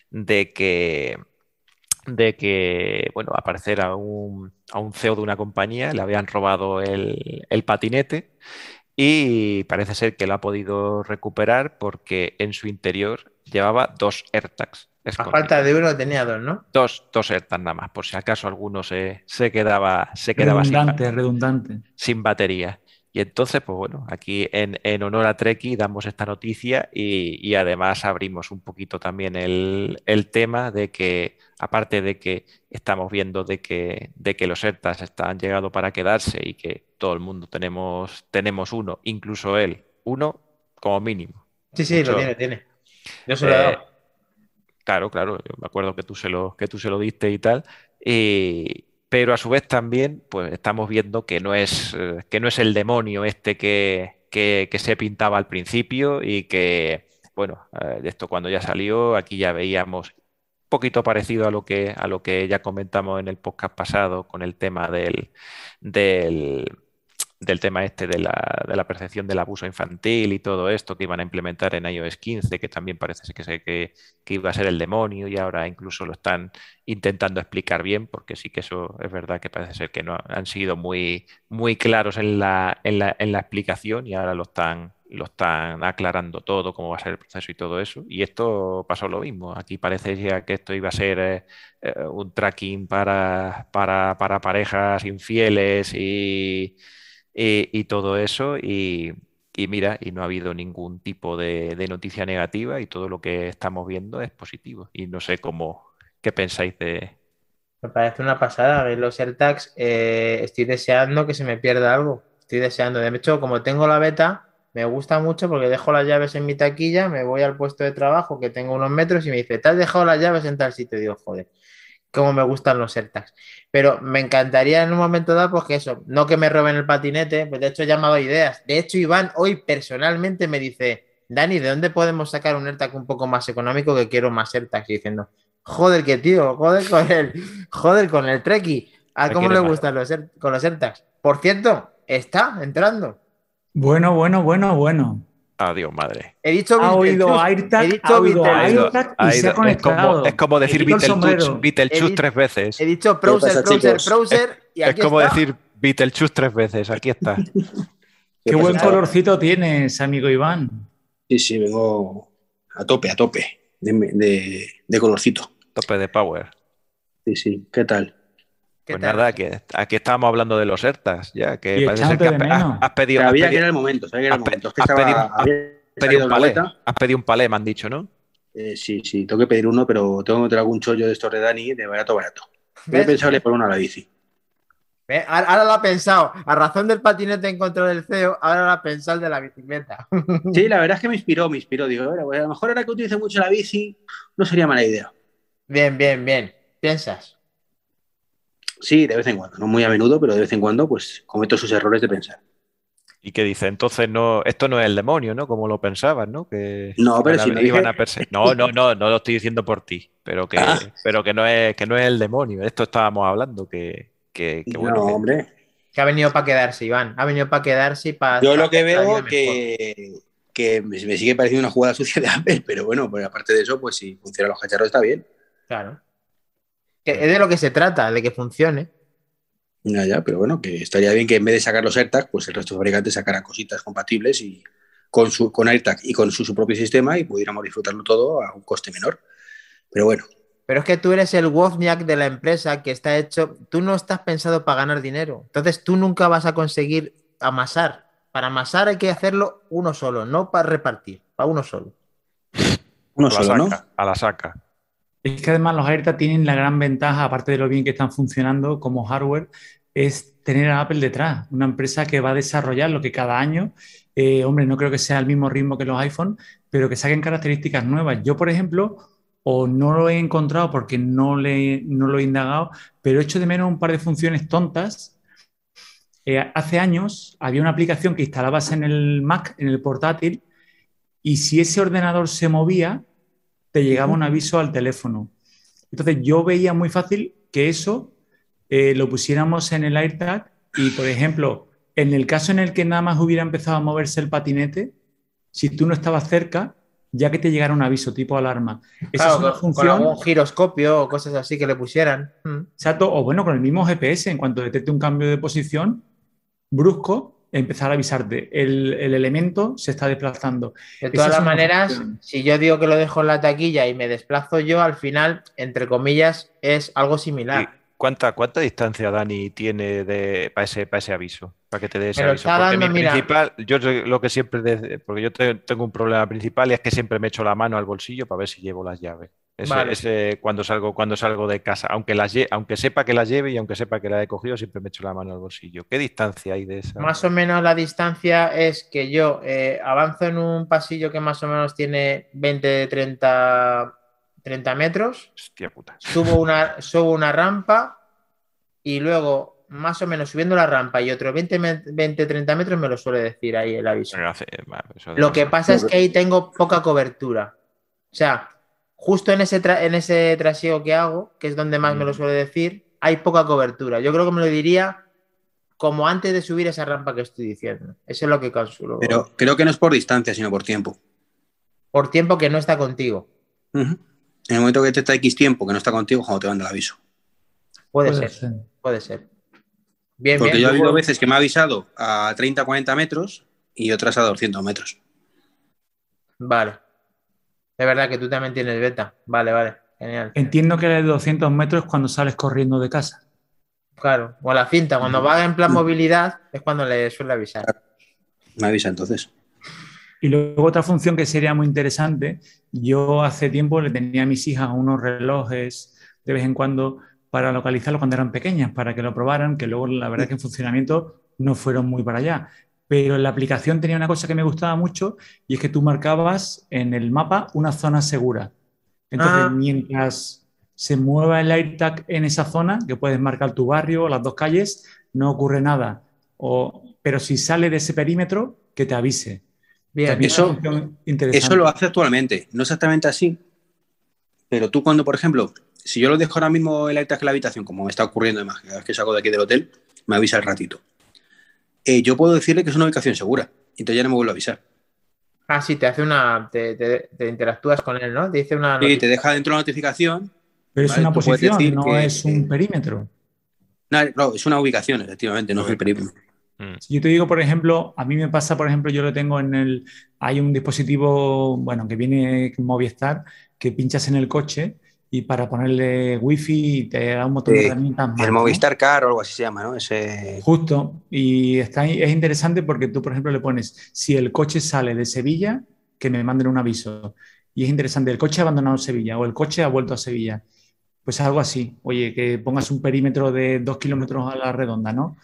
de que, de que bueno, aparecer a un, a un CEO de una compañía le habían robado el, el patinete y parece ser que lo ha podido recuperar porque en su interior llevaba dos AirTags a falta de uno tenía dos, ¿no? Dos, dos AirTags nada más, por si acaso alguno se, se quedaba, se quedaba redundante, sin, redundante. sin batería. Y entonces, pues bueno, aquí en, en honor a Treki damos esta noticia y, y además abrimos un poquito también el, el, tema de que, aparte de que estamos viendo de que, de que los AirTags están llegado para quedarse y que todo el mundo tenemos, tenemos uno, incluso él, uno como mínimo. Sí, sí, lo tiene, tiene. Yo se lo he dado. Eh, Claro, claro, yo me acuerdo que tú se lo, que tú se lo diste y tal. pero a su vez también, pues estamos viendo que no es, eh, que no es el demonio este que, que, se pintaba al principio y que, bueno, eh, esto cuando ya salió, aquí ya veíamos un poquito parecido a lo que, a lo que ya comentamos en el podcast pasado con el tema del, del del tema este de la, de la, percepción del abuso infantil y todo esto que iban a implementar en iOS 15, que también parece que, que, que, iba a ser el demonio y ahora incluso lo están intentando explicar bien, porque sí que eso es verdad que parece ser que no han sido muy, muy claros en la, en la, en la explicación y ahora lo están lo están aclarando todo, cómo va a ser el proceso y todo eso. Y esto pasó lo mismo. Aquí parece ya que esto iba a ser eh, eh, un tracking para, para, parejas infieles y, y, todo eso. Y, mira, y no ha habido ningún tipo de, noticia negativa y todo lo que estamos viendo es positivo. Y no sé cómo, qué pensáis de... Me parece una pasada. Los AirTags, eh, estoy deseando que se me pierda algo. Estoy deseando. De hecho, como tengo la beta, me gusta mucho porque dejo las llaves en mi taquilla, me voy al puesto de trabajo que tengo unos metros y me dice, ¿te has dejado las llaves en tal sitio? Y digo, joder, cómo me gustan los AirTags. Pero me encantaría en un momento dado, pues que eso, no que me roben el patinete, pues de hecho he llamado ideas. De hecho, Iván hoy personalmente me dice, Dani, ¿de dónde podemos sacar un AirTag un poco más económico que quiero más AirTags? Y diciendo, joder, que tío, joder con el, joder con el Treki. ¿A cómo le gustan los, con los AirTags? Por cierto, está entrando. Bueno, bueno, bueno, bueno. Adiós, madre. He dicho ha oído AirTag, he dicho ha oído AirTag y se ha conectado. Es como, decir Beetlejuice tres veces. He dicho browser, browser, browser y aquí Es como decir Beetlejuice tres veces. Aquí está. Qué buen colorcito tienes, amigo Iván. Sí, sí, vengo a tope, a tope de, de colorcito. Tope de power. Sí, sí. ¿Qué tal? Pues nada, que aquí estábamos hablando de los ERTAS, ya que parece ser que has, pedido. Sabía que era el momento, sabía que era el momento. has, pedido, un palé, has pedido un palé, me han dicho, ¿no? Eh, sí, sí, tengo que pedir uno, pero tengo que meter algún chollo de estos de Dani de barato, barato. Voy a pensarle por una a la bici. Ahora lo ha pensado. A razón del patinete en contra del CEO, ahora lo ha pensado el de la bicicleta. Sí, la verdad es que me inspiró, me inspiró. Digo, pues a lo mejor ahora que utilice mucho la bici, no sería mala idea. Bien, bien, bien. ¿Piensas? Sí, de vez en cuando, no muy a menudo, pero de vez en cuando pues cometo sus errores de pensar. Y que dice, entonces no, esto no es el demonio, ¿no? Como lo pensabas, ¿no? Que no, pero si iban a No, no, no, no lo estoy diciendo por ti, pero que, ah. pero que no es, que no es el demonio. Esto estábamos hablando, que, que, bueno. No, hombre. Que ha venido para quedarse, Iván. Ha venido para quedarse y para. Yo lo que veo que, que me sigue pareciendo una jugada sucia de Apple, pero bueno, pues aparte de eso, pues si funcionan los cacharros está bien. Claro es de lo que se trata, de que funcione. Ya, ya, pero bueno, que estaría bien que en vez de sacar los AirTag, pues el resto de fabricantes sacaran cositas compatibles y con, su, con AirTag y con su, propio sistema y pudiéramos disfrutarlo todo a un coste menor. Pero bueno. Pero es que tú eres el Wozniak de la empresa que está hecho, tú no estás pensado para ganar dinero. Entonces tú nunca vas a conseguir amasar. Para amasar hay que hacerlo uno solo, no para repartir, para uno solo. Uno solo, ¿no? A la saca. Es que además los AirTag tienen la gran ventaja, aparte de lo bien que están funcionando como hardware, es tener a Apple detrás, una empresa que va a desarrollar lo que cada año, eh, hombre, no creo que sea al mismo ritmo que los iPhone, pero que saquen características nuevas. Yo, por ejemplo, o no lo he encontrado porque no, le, no lo he indagado, pero he hecho de menos un par de funciones tontas. Eh, hace años había una aplicación que instalabas en el Mac, en el portátil, y si ese ordenador se movía, te llegaba un aviso al teléfono. Entonces yo veía muy fácil que eso eh, lo pusiéramos en el AirTag y, por ejemplo, en el caso en el que nada más hubiera empezado a moverse el patinete, si tú no estabas cerca, ya que te llegara un aviso tipo alarma. Esa es una función. Con un giroscopio o cosas así que le pusieran. Exacto, o bueno, con el mismo GPS, en cuanto detecte un cambio de posición brusco, empezar a avisarte. El, elemento se está desplazando. De todas las maneras, si yo digo que lo dejo en la taquilla y me desplazo yo, al final, entre comillas, es algo similar. ¿Cuánta, ¿Cuánta distancia, Dani, tiene de, para, ese, para ese aviso? Para que te dé ese aviso. Porque mi principal, yo lo que siempre, porque yo tengo un problema principal y es que siempre me echo la mano al bolsillo para ver si llevo las llaves. Ese, cuando, salgo, cuando salgo de casa, aunque, aunque sepa que la lleve y aunque sepa que la he cogido, siempre me echo la mano al bolsillo. ¿Qué distancia hay de esa? Más o menos la distancia es que yo eh, avanzo en un pasillo que más o menos tiene 20, 30, 30 metros. Hostia puta. Subo una, subo una rampa y luego, más o menos subiendo la rampa y otros 20, 20 30 metros, me lo suele decir ahí el aviso. lo que pasa es que ahí tengo poca cobertura. O sea, justo en ese, en ese trasiego que hago, que es donde más me lo mm. suele decir, hay poca cobertura. Yo creo que me lo diría como antes de subir esa rampa que estoy diciendo. Eso es lo que calculo. Pero creo que no es por distancia, sino por tiempo. Por tiempo que no está contigo. En el momento que te está X tiempo que no está contigo, cuando te manda el aviso. Puede, ser, puede ser. Bien, Porque yo he habido veces que me ha avisado a 30, 40 metros y otras a 200 metros. Vale. Es verdad que tú también tienes beta. Vale, vale. Genial. Entiendo que de 200 metros es cuando sales corriendo de casa. Claro. O la cinta, cuando va en plan movilidad, es cuando le suele avisar. Me avisa entonces. Y luego otra función que sería muy interesante, yo hace tiempo le tenía a mis hijas unos relojes de vez en cuando para localizarlo cuando eran pequeñas, para que lo probaran, que luego la verdad es que en funcionamiento no fueron muy para allá. Pero la aplicación tenía una cosa que me gustaba mucho y es que tú marcabas en el mapa una zona segura. Entonces, Ah. mientras se mueva el AirTag en esa zona, que puedes marcar tu barrio o las dos calles, no ocurre nada. O, pero si sale de ese perímetro, que te avise. Bien. Eso-. Eso lo hace actualmente, no exactamente así, pero tú cuando, por ejemplo, si yo lo dejo ahora mismo el AirTag en la habitación, como me está ocurriendo además, que salgo de aquí del hotel, me avisa el ratito. Eh, yo puedo decirle que es una ubicación segura, entonces ya no me vuelvo a avisar. Ah, sí, te hace una. Te, te- te interactúas con él, ¿no? Te dice una. Y te deja dentro la notificación. Pero es una posición, decir no que- es un perímetro. No, no, es una ubicación, efectivamente, no es el perímetro. Si yo te digo, por ejemplo, a mí me pasa, por ejemplo, yo lo tengo en el. Hay un dispositivo, bueno, que viene Movistar, que pinchas en el coche y para ponerle wifi te da un montón de Sí, herramientas más. El. Movistar Car o algo así se llama, ¿no? Ese... Justo. Y está, es interesante porque tú, por ejemplo, le pones, si el coche sale de Sevilla, que me manden un aviso. Y es interesante, el coche ha abandonado Sevilla o el coche ha vuelto a Sevilla. Pues algo así. Oye, que pongas un perímetro de dos kilómetros a la redonda, ¿no?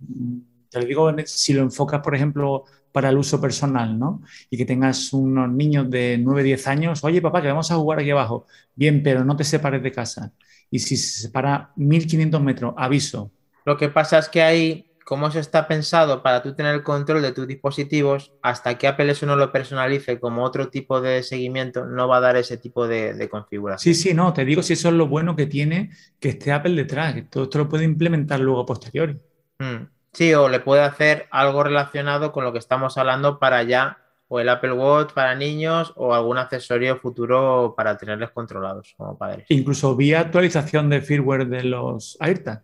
Mm, Te lo digo si lo enfocas, por ejemplo, para el uso personal, ¿no? Y que tengas unos niños de 9, 10 años, oye, papá, que vamos a jugar aquí abajo. Bien, pero no te separes de casa. Y si se separa 1500 metros, aviso, Lo que pasa es que ahí, como eso está pensado para tú tener el control de tus dispositivos, hasta que Apple eso no lo personalice como otro tipo de seguimiento, no va a dar ese tipo de, de configuración. Sí, sí, no, te digo si eso es lo bueno que tiene que esté Apple detrás, que todo esto lo puede implementar luego a posteriori. Mm. Sí, o le puede hacer algo relacionado con lo que estamos hablando para ya, o el Apple Watch para niños, o algún accesorio futuro para tenerles controlados como padres. Incluso vía actualización de firmware de los AirTag.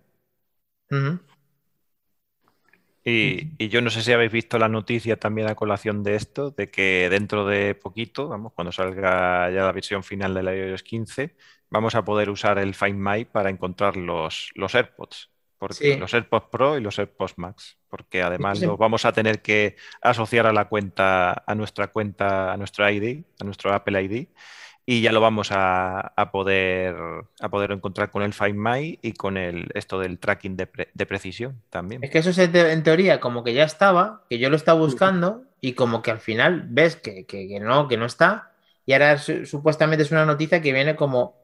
Y, y yo no sé si habéis visto la noticia también a colación de esto, de que dentro de poquito, vamos, cuando salga ya la versión final de la iOS 15, vamos a poder usar el Find My para encontrar los, los AirPods. Porque Sí. los AirPods Pro y los AirPods Max. Porque además Sí. los vamos a tener que asociar a la cuenta, a nuestra cuenta, a nuestro ID, a nuestro Apple ID. Y ya lo vamos a, a poder, a poder encontrar con el Find My y con el, esto del tracking de, pre- de precisión también. Es que eso es en te- en teoría como que ya estaba, que yo lo estaba buscando y como que al final ves que, que- que no, que no está. Y ahora su- supuestamente es una noticia que viene como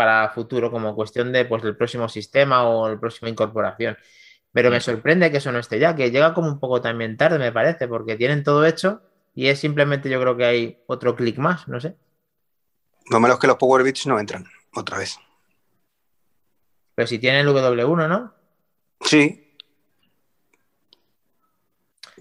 para futuro, como cuestión de pues del próximo sistema o la próxima incorporación. Pero me sorprende que eso no esté ya, que llega como un poco también tarde, me parece, porque tienen todo hecho y es simplemente yo creo que hay otro clic más, no sé. Lo malo es que los Power Beats no entran, otra vez. Pero si tienen el W1, ¿no? Sí.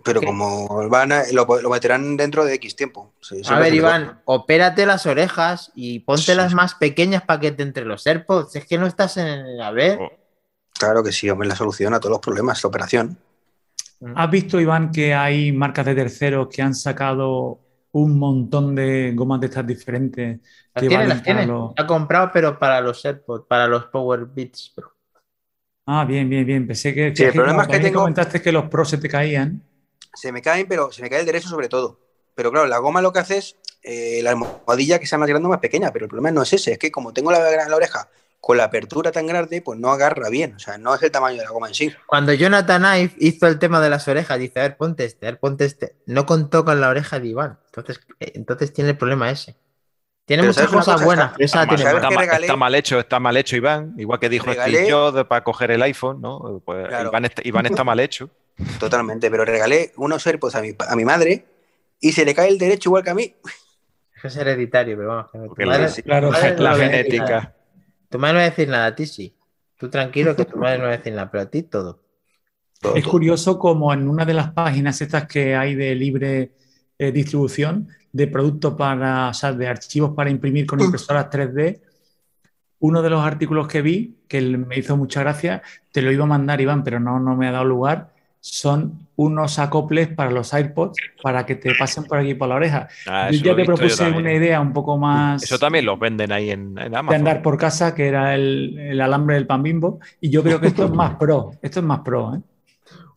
Pero como van a- lo, lo meterán dentro de X tiempo. Sí, A ver, Iván, opérate las orejas y póntelas Sí. más pequeñas para que te entre los AirPods. Es que no estás en. A ver. Oh. Claro que sí, hombre, la solución a todos los problemas, la operación. ¿Has visto, Iván, que hay marcas de terceros que han sacado un montón de gomas de estas diferentes? Las que tiene, valen las tiene. los- La ha comprado, pero para los AirPods, para los Power Beats Pro. Ah, bien, bien, bien. Pensé que, Sí, el que problema es que tengo- comentaste que los pros se te caían. Se me caen, pero se me cae el derecho sobre todo. Pero claro, la goma lo que hace es eh, la almohadilla que sea más grande o más pequeña, pero el problema no es ese, es que como tengo la, la oreja con la apertura tan grande, pues no agarra bien. O sea, no es el tamaño de la goma en sí. Cuando Jonathan Ive hizo el tema de las orejas, dice: A ver, ponte este, a ver, ponte este. No contó con la oreja de Iván. Entonces, eh, entonces tiene el problema ese. Tiene Pero muchas ¿sabes una cosas cosa? buenas, Está- pero esa Está, mal hecho, está mal hecho, Iván. Igual que dijo Regalé- Steve Jobs para coger el iPhone, ¿no? Pues Claro. Iván, está, Iván está mal hecho. Totalmente, pero regalé unos AirPods a mi, a mi madre y se le cae el derecho igual que a mí. Es hereditario, pero vamos. tu madre- tu claro, madre La genética. Tu madre no va a decir nada a ti, sí. Tú tranquilo que tu madre no va a decir nada, pero a ti todo. Todo, Es todo. curioso como en una de las páginas estas que hay de libre eh, distribución de productos para, o sea, de archivos para imprimir con impresoras 3D, uno de los artículos que vi, que me hizo mucha gracia, te lo iba a mandar, Iván, pero no, no me ha dado lugar, son unos acoples para los AirPods para que te pasen por aquí por la oreja. Ah, yo ya te propuse una idea un poco más Eso también lo venden ahí en, en de Amazon. andar por casa, que era el, el alambre del pan bimbo, y yo creo que esto es más pro, esto es más pro, ¿eh?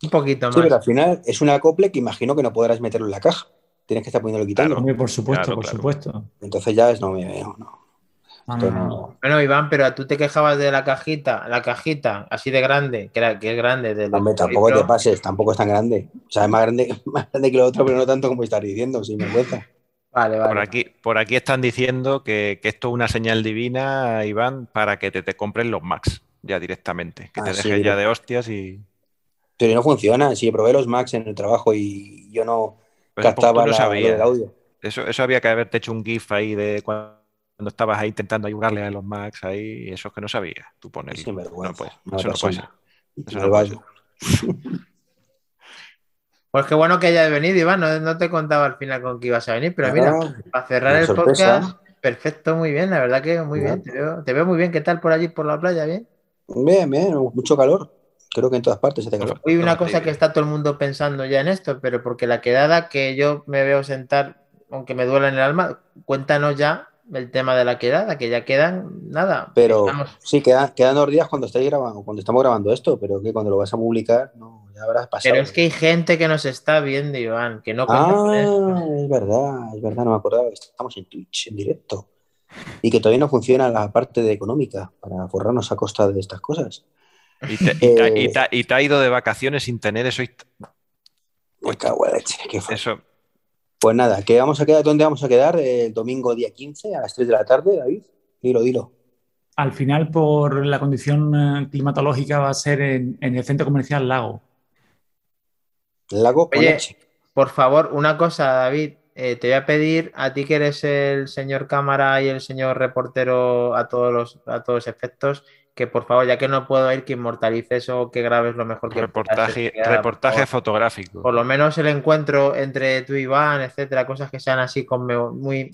Un poquito Sí, más. pero al final es un acople que imagino que no podrás meterlo en la caja. Tienes que estar poniéndolo y quitando. Hombre, por supuesto, Claro, por claro. supuesto. Entonces ya es no me veo, no. No. Bueno, Iván, pero tú te quejabas de la cajita, la cajita así de grande, que, era, que es grande. Del Hombre, tampoco te pases, tampoco es tan grande. O sea, es más grande, más grande que lo otro, pero no tanto como estás diciendo, sin vergüenza. Vale, vale. Por aquí, por aquí están diciendo que, que esto es una señal divina, Iván, para que te, te compren los Max ya directamente. Que Ah, te sí, dejes ya mira. de hostias y. Pero no funciona. Si probé los Max en el trabajo y yo no Pues captaba no la, lo sabías. del audio. Eso, eso había que haberte hecho un GIF ahí de cuando estabas ahí intentando ayudarle a los Max ahí, y eso es que no sabías tú. Sin vergüenza. No mala eso no puede persona. ser. Eso no. Pues qué bueno que hayas venido, Iván. No, no te contaba al final con que ibas a venir, pero mira, Ah, para cerrar el sorpresa. podcast, perfecto, muy bien. La verdad que muy Bien. bien. Te veo, te veo muy bien. ¿Qué tal por allí, por la playa? ¿Bien? Bien, bien, mucho calor. Creo que en todas partes hace calor. Hoy una cosa que está todo el mundo pensando ya en esto, pero porque la quedada que yo me veo sentar, aunque me duela en el alma, cuéntanos ya el tema de la quedada, que ya quedan nada. Pero Estamos- sí, quedan, quedan dos días cuando estáis grabando, cuando estamos grabando esto, pero que cuando lo vas a publicar, no, ya habrás pasado. Pero es que hay gente que nos está viendo, Iván, que no cuenta con esto. Ah, es verdad, es verdad, no me acordaba que estamos en Twitch, en directo. Y que todavía no funciona la parte de económica para forrarnos a costa de estas cosas. Y te, y te- Eh. y te- y te ha ido de vacaciones sin tener eso. Me cago en la leche, qué eso Pues nada, ¿qué vamos a quedar? ¿Dónde vamos a quedar? El domingo día 15 a las 3 de la tarde, David. Dilo, dilo. Al final, por la condición eh, climatológica, va a ser en, en el centro comercial Lago. Lago Oye. Por favor, una cosa, David, eh, te voy a pedir a ti que eres el señor cámara y el señor reportero a todos los, a todos efectos, que por favor, ya que no puedo ir, que inmortalices o que grabes lo mejor que reportaje, reportaje por, fotográfico. Por lo menos el encuentro entre tú y Iván, etcétera, cosas que sean así como muy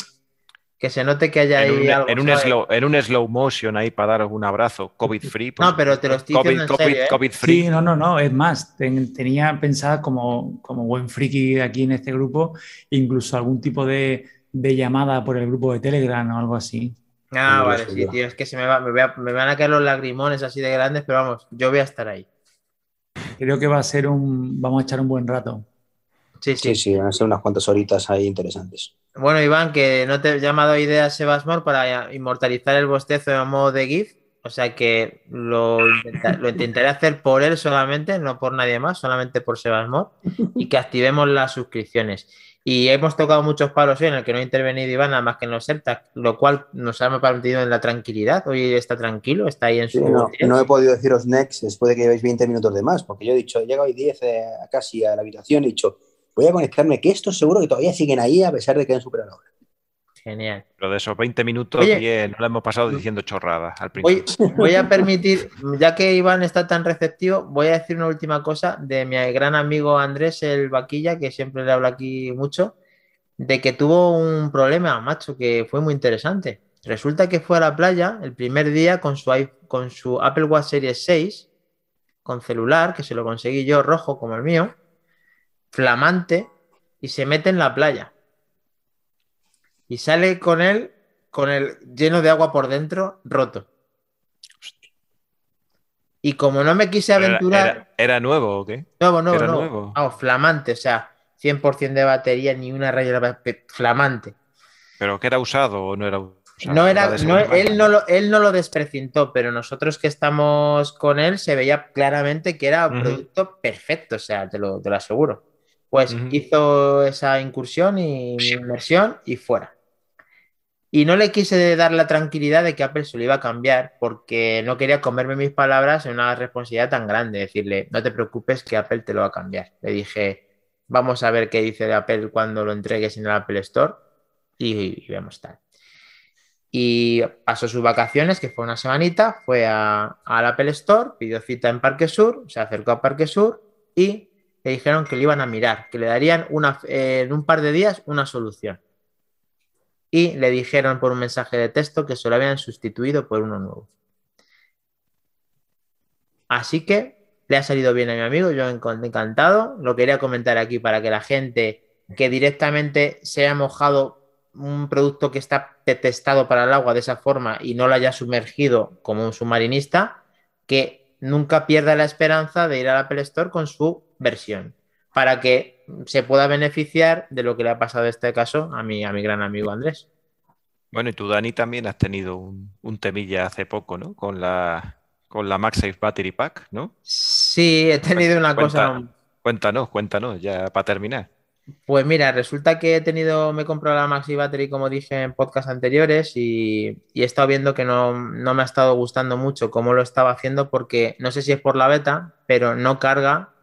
que se note que haya en ahí un, algo. en un slow, en un slow motion ahí para daros un abrazo, COVID free. No, pero te lo estoy COVID, diciendo en COVID, serio, ¿eh? COVID free. Sí, no, no, no, es más, ten- tenía pensada como, como buen friki de aquí en este grupo, incluso algún tipo de, de llamada por el grupo de Telegram o algo así. Ah, vale, sí, tío, es que se me, va, me, voy a- me van a caer los lagrimones así de grandes, pero vamos, yo voy a estar ahí. Creo que va a ser un, vamos a echar un buen rato. Sí, sí. Sí, sí, van a ser unas cuantas horitas ahí interesantes. Bueno, Iván, que no te he llamado ideas Sebasmor para inmortalizar el bostezo en modo de GIF. O sea que lo, intenta- lo intentaré hacer por él solamente, no por nadie más, solamente por Sebasmor. Y que activemos las suscripciones. Y hemos tocado muchos palos hoy en el que no ha intervenido Iván, nada más que en los AirTag, lo cual nos ha mantenido en la tranquilidad. Hoy está tranquilo, está ahí en Sí, su. no, no he podido deciros next después de que llevéis 20 minutos de más, porque yo he dicho, he llegado hoy 10 eh, casi a la habitación y he dicho, voy a conectarme, que estos seguro que todavía siguen ahí a pesar de que han superado la hora. Genial. Pero de esos 20 minutos, Oye. 10, no lo hemos pasado diciendo chorradas al Voy, principio. voy a permitir, ya que Iván está tan receptivo, voy a decir una última cosa de mi gran amigo Andrés el Vaquilla, que siempre le hablo aquí mucho, de que tuvo un problema, macho, que fue muy interesante. Resulta que fue a la playa el primer día con su, con su Apple Watch Series 6, con celular, que se lo conseguí yo, rojo como el mío, flamante, y se mete en la playa. Y sale con él, con el lleno de agua por dentro, roto. Y como no me quise aventurar, era- ¿era nuevo o qué? nuevo, nuevo, era nuevo. nuevo. Vamos, flamante, o sea, 100% de batería, ni una raya flamante. ¿Pero que era usado o no era usado? No era, no, él, no lo, él no lo desprecintó, pero nosotros que estamos con él se veía claramente que era un producto perfecto, o sea, te lo, te lo aseguro. Pues hizo esa incursión y inmersión y fuera. Y no le quise dar la tranquilidad de que Apple se lo iba a cambiar porque no quería comerme mis palabras en una responsabilidad tan grande, decirle, no te preocupes que Apple te lo va a cambiar. Le dije, vamos a ver qué dice de Apple cuando lo entregues en el Apple Store y, y vemos tal. Y pasó sus vacaciones, que fue una semanita, fue a- al Apple Store, pidió cita en Parque Sur, se acercó a Parque Sur y le dijeron que lo iban a mirar, que le darían una, eh, en un par de días una solución. Y le dijeron por un mensaje de texto que se lo habían sustituido por uno nuevo. Así que le ha salido bien a mi amigo, yo encantado. Lo quería comentar aquí para que la gente que directamente se haya mojado un producto que está testado para el agua de esa forma y no lo haya sumergido como un submarinista, que nunca pierda la esperanza de ir al Apple Store con su versión, para que se pueda beneficiar de lo que le ha pasado en este caso a mi, a mi gran amigo Andrés. Bueno, y tú, Dani, también has tenido un, temilla hace poco, ¿no? Con la, con la MagSafe Battery Pack, ¿no? Sí, he tenido una cosa. Cuéntanos, cuéntanos, ya para terminar. Pues mira, resulta que he tenido, me he comprado la Maxi Battery, como dije en podcast anteriores, y, he estado viendo que no, me ha estado gustando mucho cómo lo estaba haciendo, porque no sé si es por la beta, pero no carga.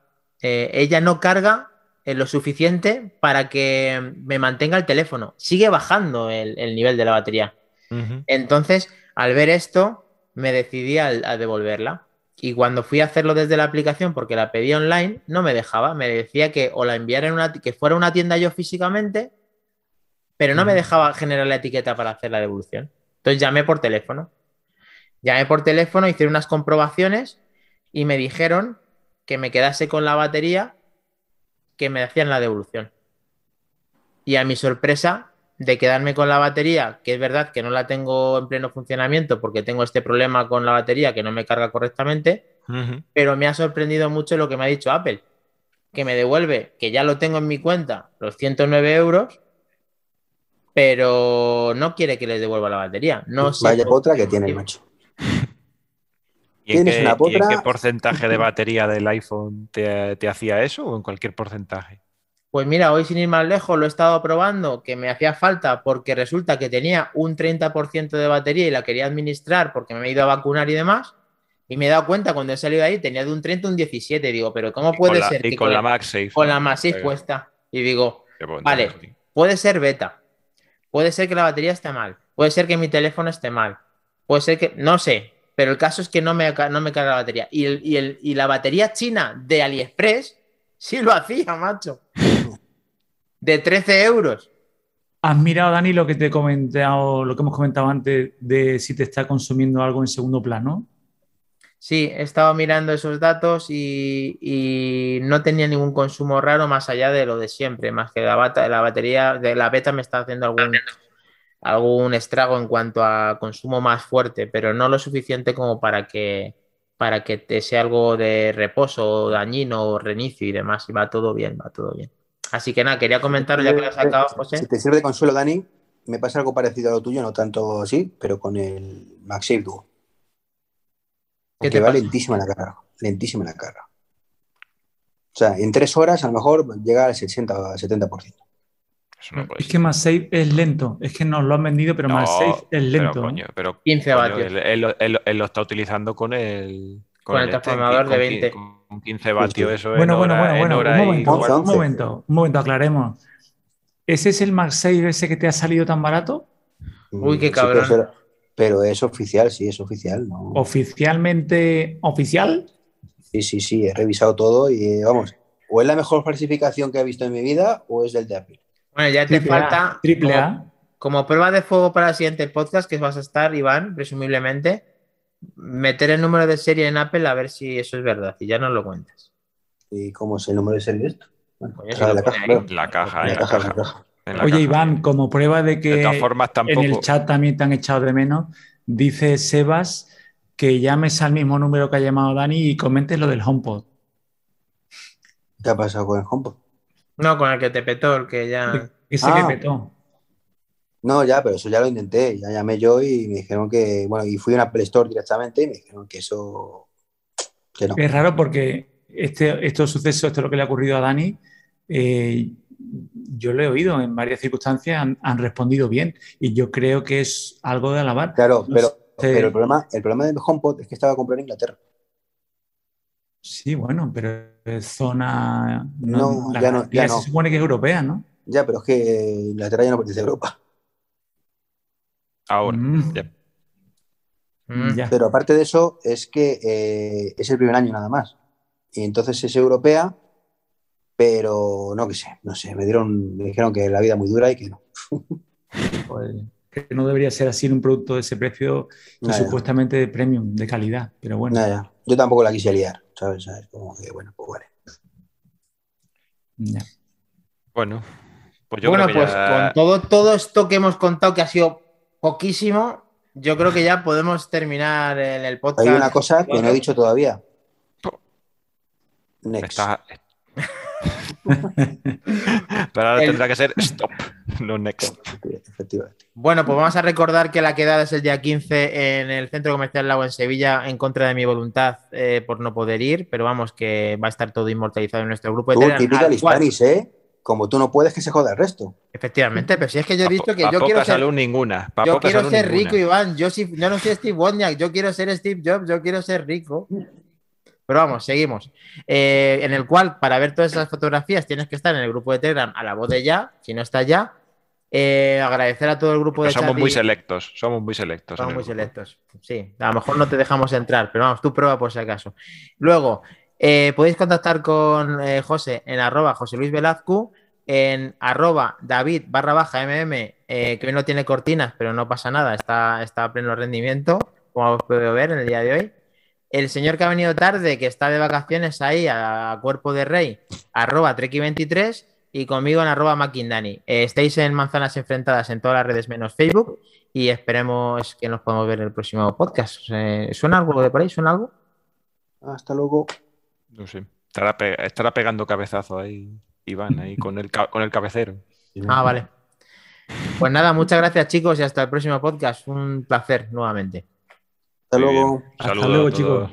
Eh, ella no carga eh, lo suficiente para que me mantenga el teléfono. Sigue bajando el, nivel de la batería. Entonces, al ver esto, me decidí a devolverla. Y cuando fui a hacerlo desde la aplicación, porque la pedí online, no me dejaba. Me decía que o la enviara en una, que fuera una tienda yo físicamente, pero no me dejaba generar la etiqueta para hacer la devolución. Entonces llamé por teléfono. Llamé por teléfono, hice unas comprobaciones y me dijeron que me quedase con la batería que me hacían la devolución. Y a mi sorpresa, de quedarme con la batería, que es verdad que no la tengo en pleno funcionamiento porque tengo este problema con la batería que no me carga correctamente, pero me ha sorprendido mucho lo que me ha dicho Apple, que me devuelve, que ya lo tengo en mi cuenta, los 109 euros, pero no quiere que les devuelva la batería. No Vaya otra que tiene, macho. ¿Y en, qué, porcentaje de batería del iPhone te, te hacía eso o en cualquier porcentaje? Pues mira, hoy sin ir más lejos lo he estado probando, que me hacía falta porque resulta que tenía un 30% de batería y la quería administrar porque me he ido a vacunar y demás. Y me he dado cuenta cuando he salido ahí tenía de un 30 a un 17. Digo, pero ¿cómo puede ser? Y con, la MagSafe. Con la MagSafe puesta. Y digo, vale, puede ser beta. Puede ser que la batería esté mal. Puede ser que mi teléfono esté mal. Puede ser que, no sé, pero el caso es que no me, no me carga la batería. Y, el, y la batería china de AliExpress sí lo hacía, macho de 13 euros. ¿Has mirado, Dani, lo que te he comentado, lo que hemos comentado antes de si te está consumiendo algo en segundo plano? Sí, he estado mirando esos datos y, no tenía ningún consumo raro más allá de lo de siempre, más que la, la batería de la beta me está haciendo algún, algún estrago en cuanto a consumo más fuerte, pero no lo suficiente como para que para que te sea algo de reposo, dañino o reinicio y demás. Y va todo bien, va todo bien. Así que nada, quería comentar ya que lo has sacado, José. Si te sirve de consuelo, Dani, me pasa algo parecido a lo tuyo, no tanto así, pero con el MagSafe Duo. Que te va lentísima la carga, lentísima la carga. O sea, en tres horas a lo mejor llega al 60 70%. Es que MagSafe es lento, es que nos lo han vendido, pero MagSafe es lento. Pero, 15 vatios. él, lo está utilizando con el, con, el, transformador de 20. Con 15 vatios, eso Bueno, bueno, bueno, bueno. Un momento, un momento, un momento, aclaremos. ¿Ese es el MagSafe ese que te ha salido tan barato? Uy, qué cabrón. pero es oficial, sí, es oficial. ¿no? ¿Oficialmente oficial? Sí, sí, sí, he revisado todo y vamos, o es la mejor falsificación que he visto en mi vida o es del de Apple. Bueno, ya te falta. triple A. Como prueba de fuego para el siguiente podcast que vas a estar, Iván, presumiblemente meter el número de serie en Apple a ver si eso es verdad y ya no lo cuentas. ¿Y cómo es el número de serie de esto? la, caja, Oye, Iván, como prueba de que en el chat también te han echado de menos, dice Sebas que llames al mismo número que ha llamado Dani y comentes lo del HomePod. ¿Qué ha pasado con el HomePod? No, con el que te petó, el que ya... Ese que ah. petó. No, ya, pero eso ya lo intenté. Ya llamé yo y me dijeron que, bueno, y fui a una Play Store directamente y me dijeron que eso. Que no. Es raro porque este, estos sucesos, esto es lo que le ha ocurrido a Dani, eh, yo lo he oído en varias circunstancias, han, respondido bien y yo creo que es algo de alabar. Claro, pero, pero el, problema, el problema del HomePod es que estaba comprado en Inglaterra. Sí, bueno, pero es zona. No, ya no. Ya se supone que es europea, ¿no? Ya, pero es que Inglaterra ya no pertenece a Europa. Ahora. Mm. Mm. Pero aparte de eso, es que eh, es el primer año nada más. Y entonces es europea, pero no que sé, no sé, me dieron, me dijeron que la vida muy dura y que no. Pues, que no debería ser así en un producto de ese precio y Ya, ya. supuestamente de premium, de calidad. Pero bueno, Ya, ya. Yo tampoco la quise liar, ¿sabes? ¿Sabes? Como que, bueno, pues vale. ya. Bueno, pues yo bueno, creo que pues ya- con todo, todo esto que hemos contado, que ha sido poquísimo, yo creo que ya podemos terminar el, el podcast. Hay una cosa que no he dicho todavía. Next. Está... Pero ahora El- tendrá que ser stop, no next. Efectivamente. Bueno, pues vamos a recordar que la quedada es el día 15 en el Centro Comercial Lago en Sevilla, en contra de mi voluntad eh, por no poder ir, pero vamos, que va a estar todo inmortalizado en nuestro grupo de Tú, Telegram, típica al cual- Hispanis, ¿eh? Como tú no puedes, que se joda el resto. Efectivamente, pero si es que yo he dicho que pa yo quiero poca ser, salud ninguna. pa yo quiero ser ninguna. rico, Iván. Yo, sí, yo no soy Steve Wozniak, yo quiero ser Steve Jobs, yo quiero ser rico. Pero vamos, seguimos. Eh, en el cual, para ver todas esas fotografías, tienes que estar en el grupo de Telegram a la voz de ya, si no está ya. Eh, agradecer a todo el grupo Pero de somos muy selectos, somos muy selectos. Somos muy grupo. selectos. Sí, a lo mejor no te dejamos entrar, pero vamos, tú prueba por si acaso. Luego, eh, podéis contactar con José en arroba José Luis Velazco, en arroba David barra baja MM, que hoy no tiene cortinas, pero no pasa nada, está, está a pleno rendimiento, como puedo ver en el día de hoy. El señor que ha venido tarde, que está de vacaciones ahí a cuerpo de rey, arroba Treki23 y conmigo en arroba Maquindani. Eh, estáis en Manzanas Enfrentadas en todas las redes menos Facebook y esperemos que nos podamos ver en el próximo podcast. Eh, ¿Suena algo de por ahí? ¿Suena algo? Hasta luego. No sé. Estará, pe- estará pegando cabezazo ahí, Iván, ahí con el, ca- con el cabecero. Ah, vale. Pues nada, muchas gracias chicos y hasta el próximo podcast. Un placer nuevamente. Hasta luego. Hasta luego, chicos.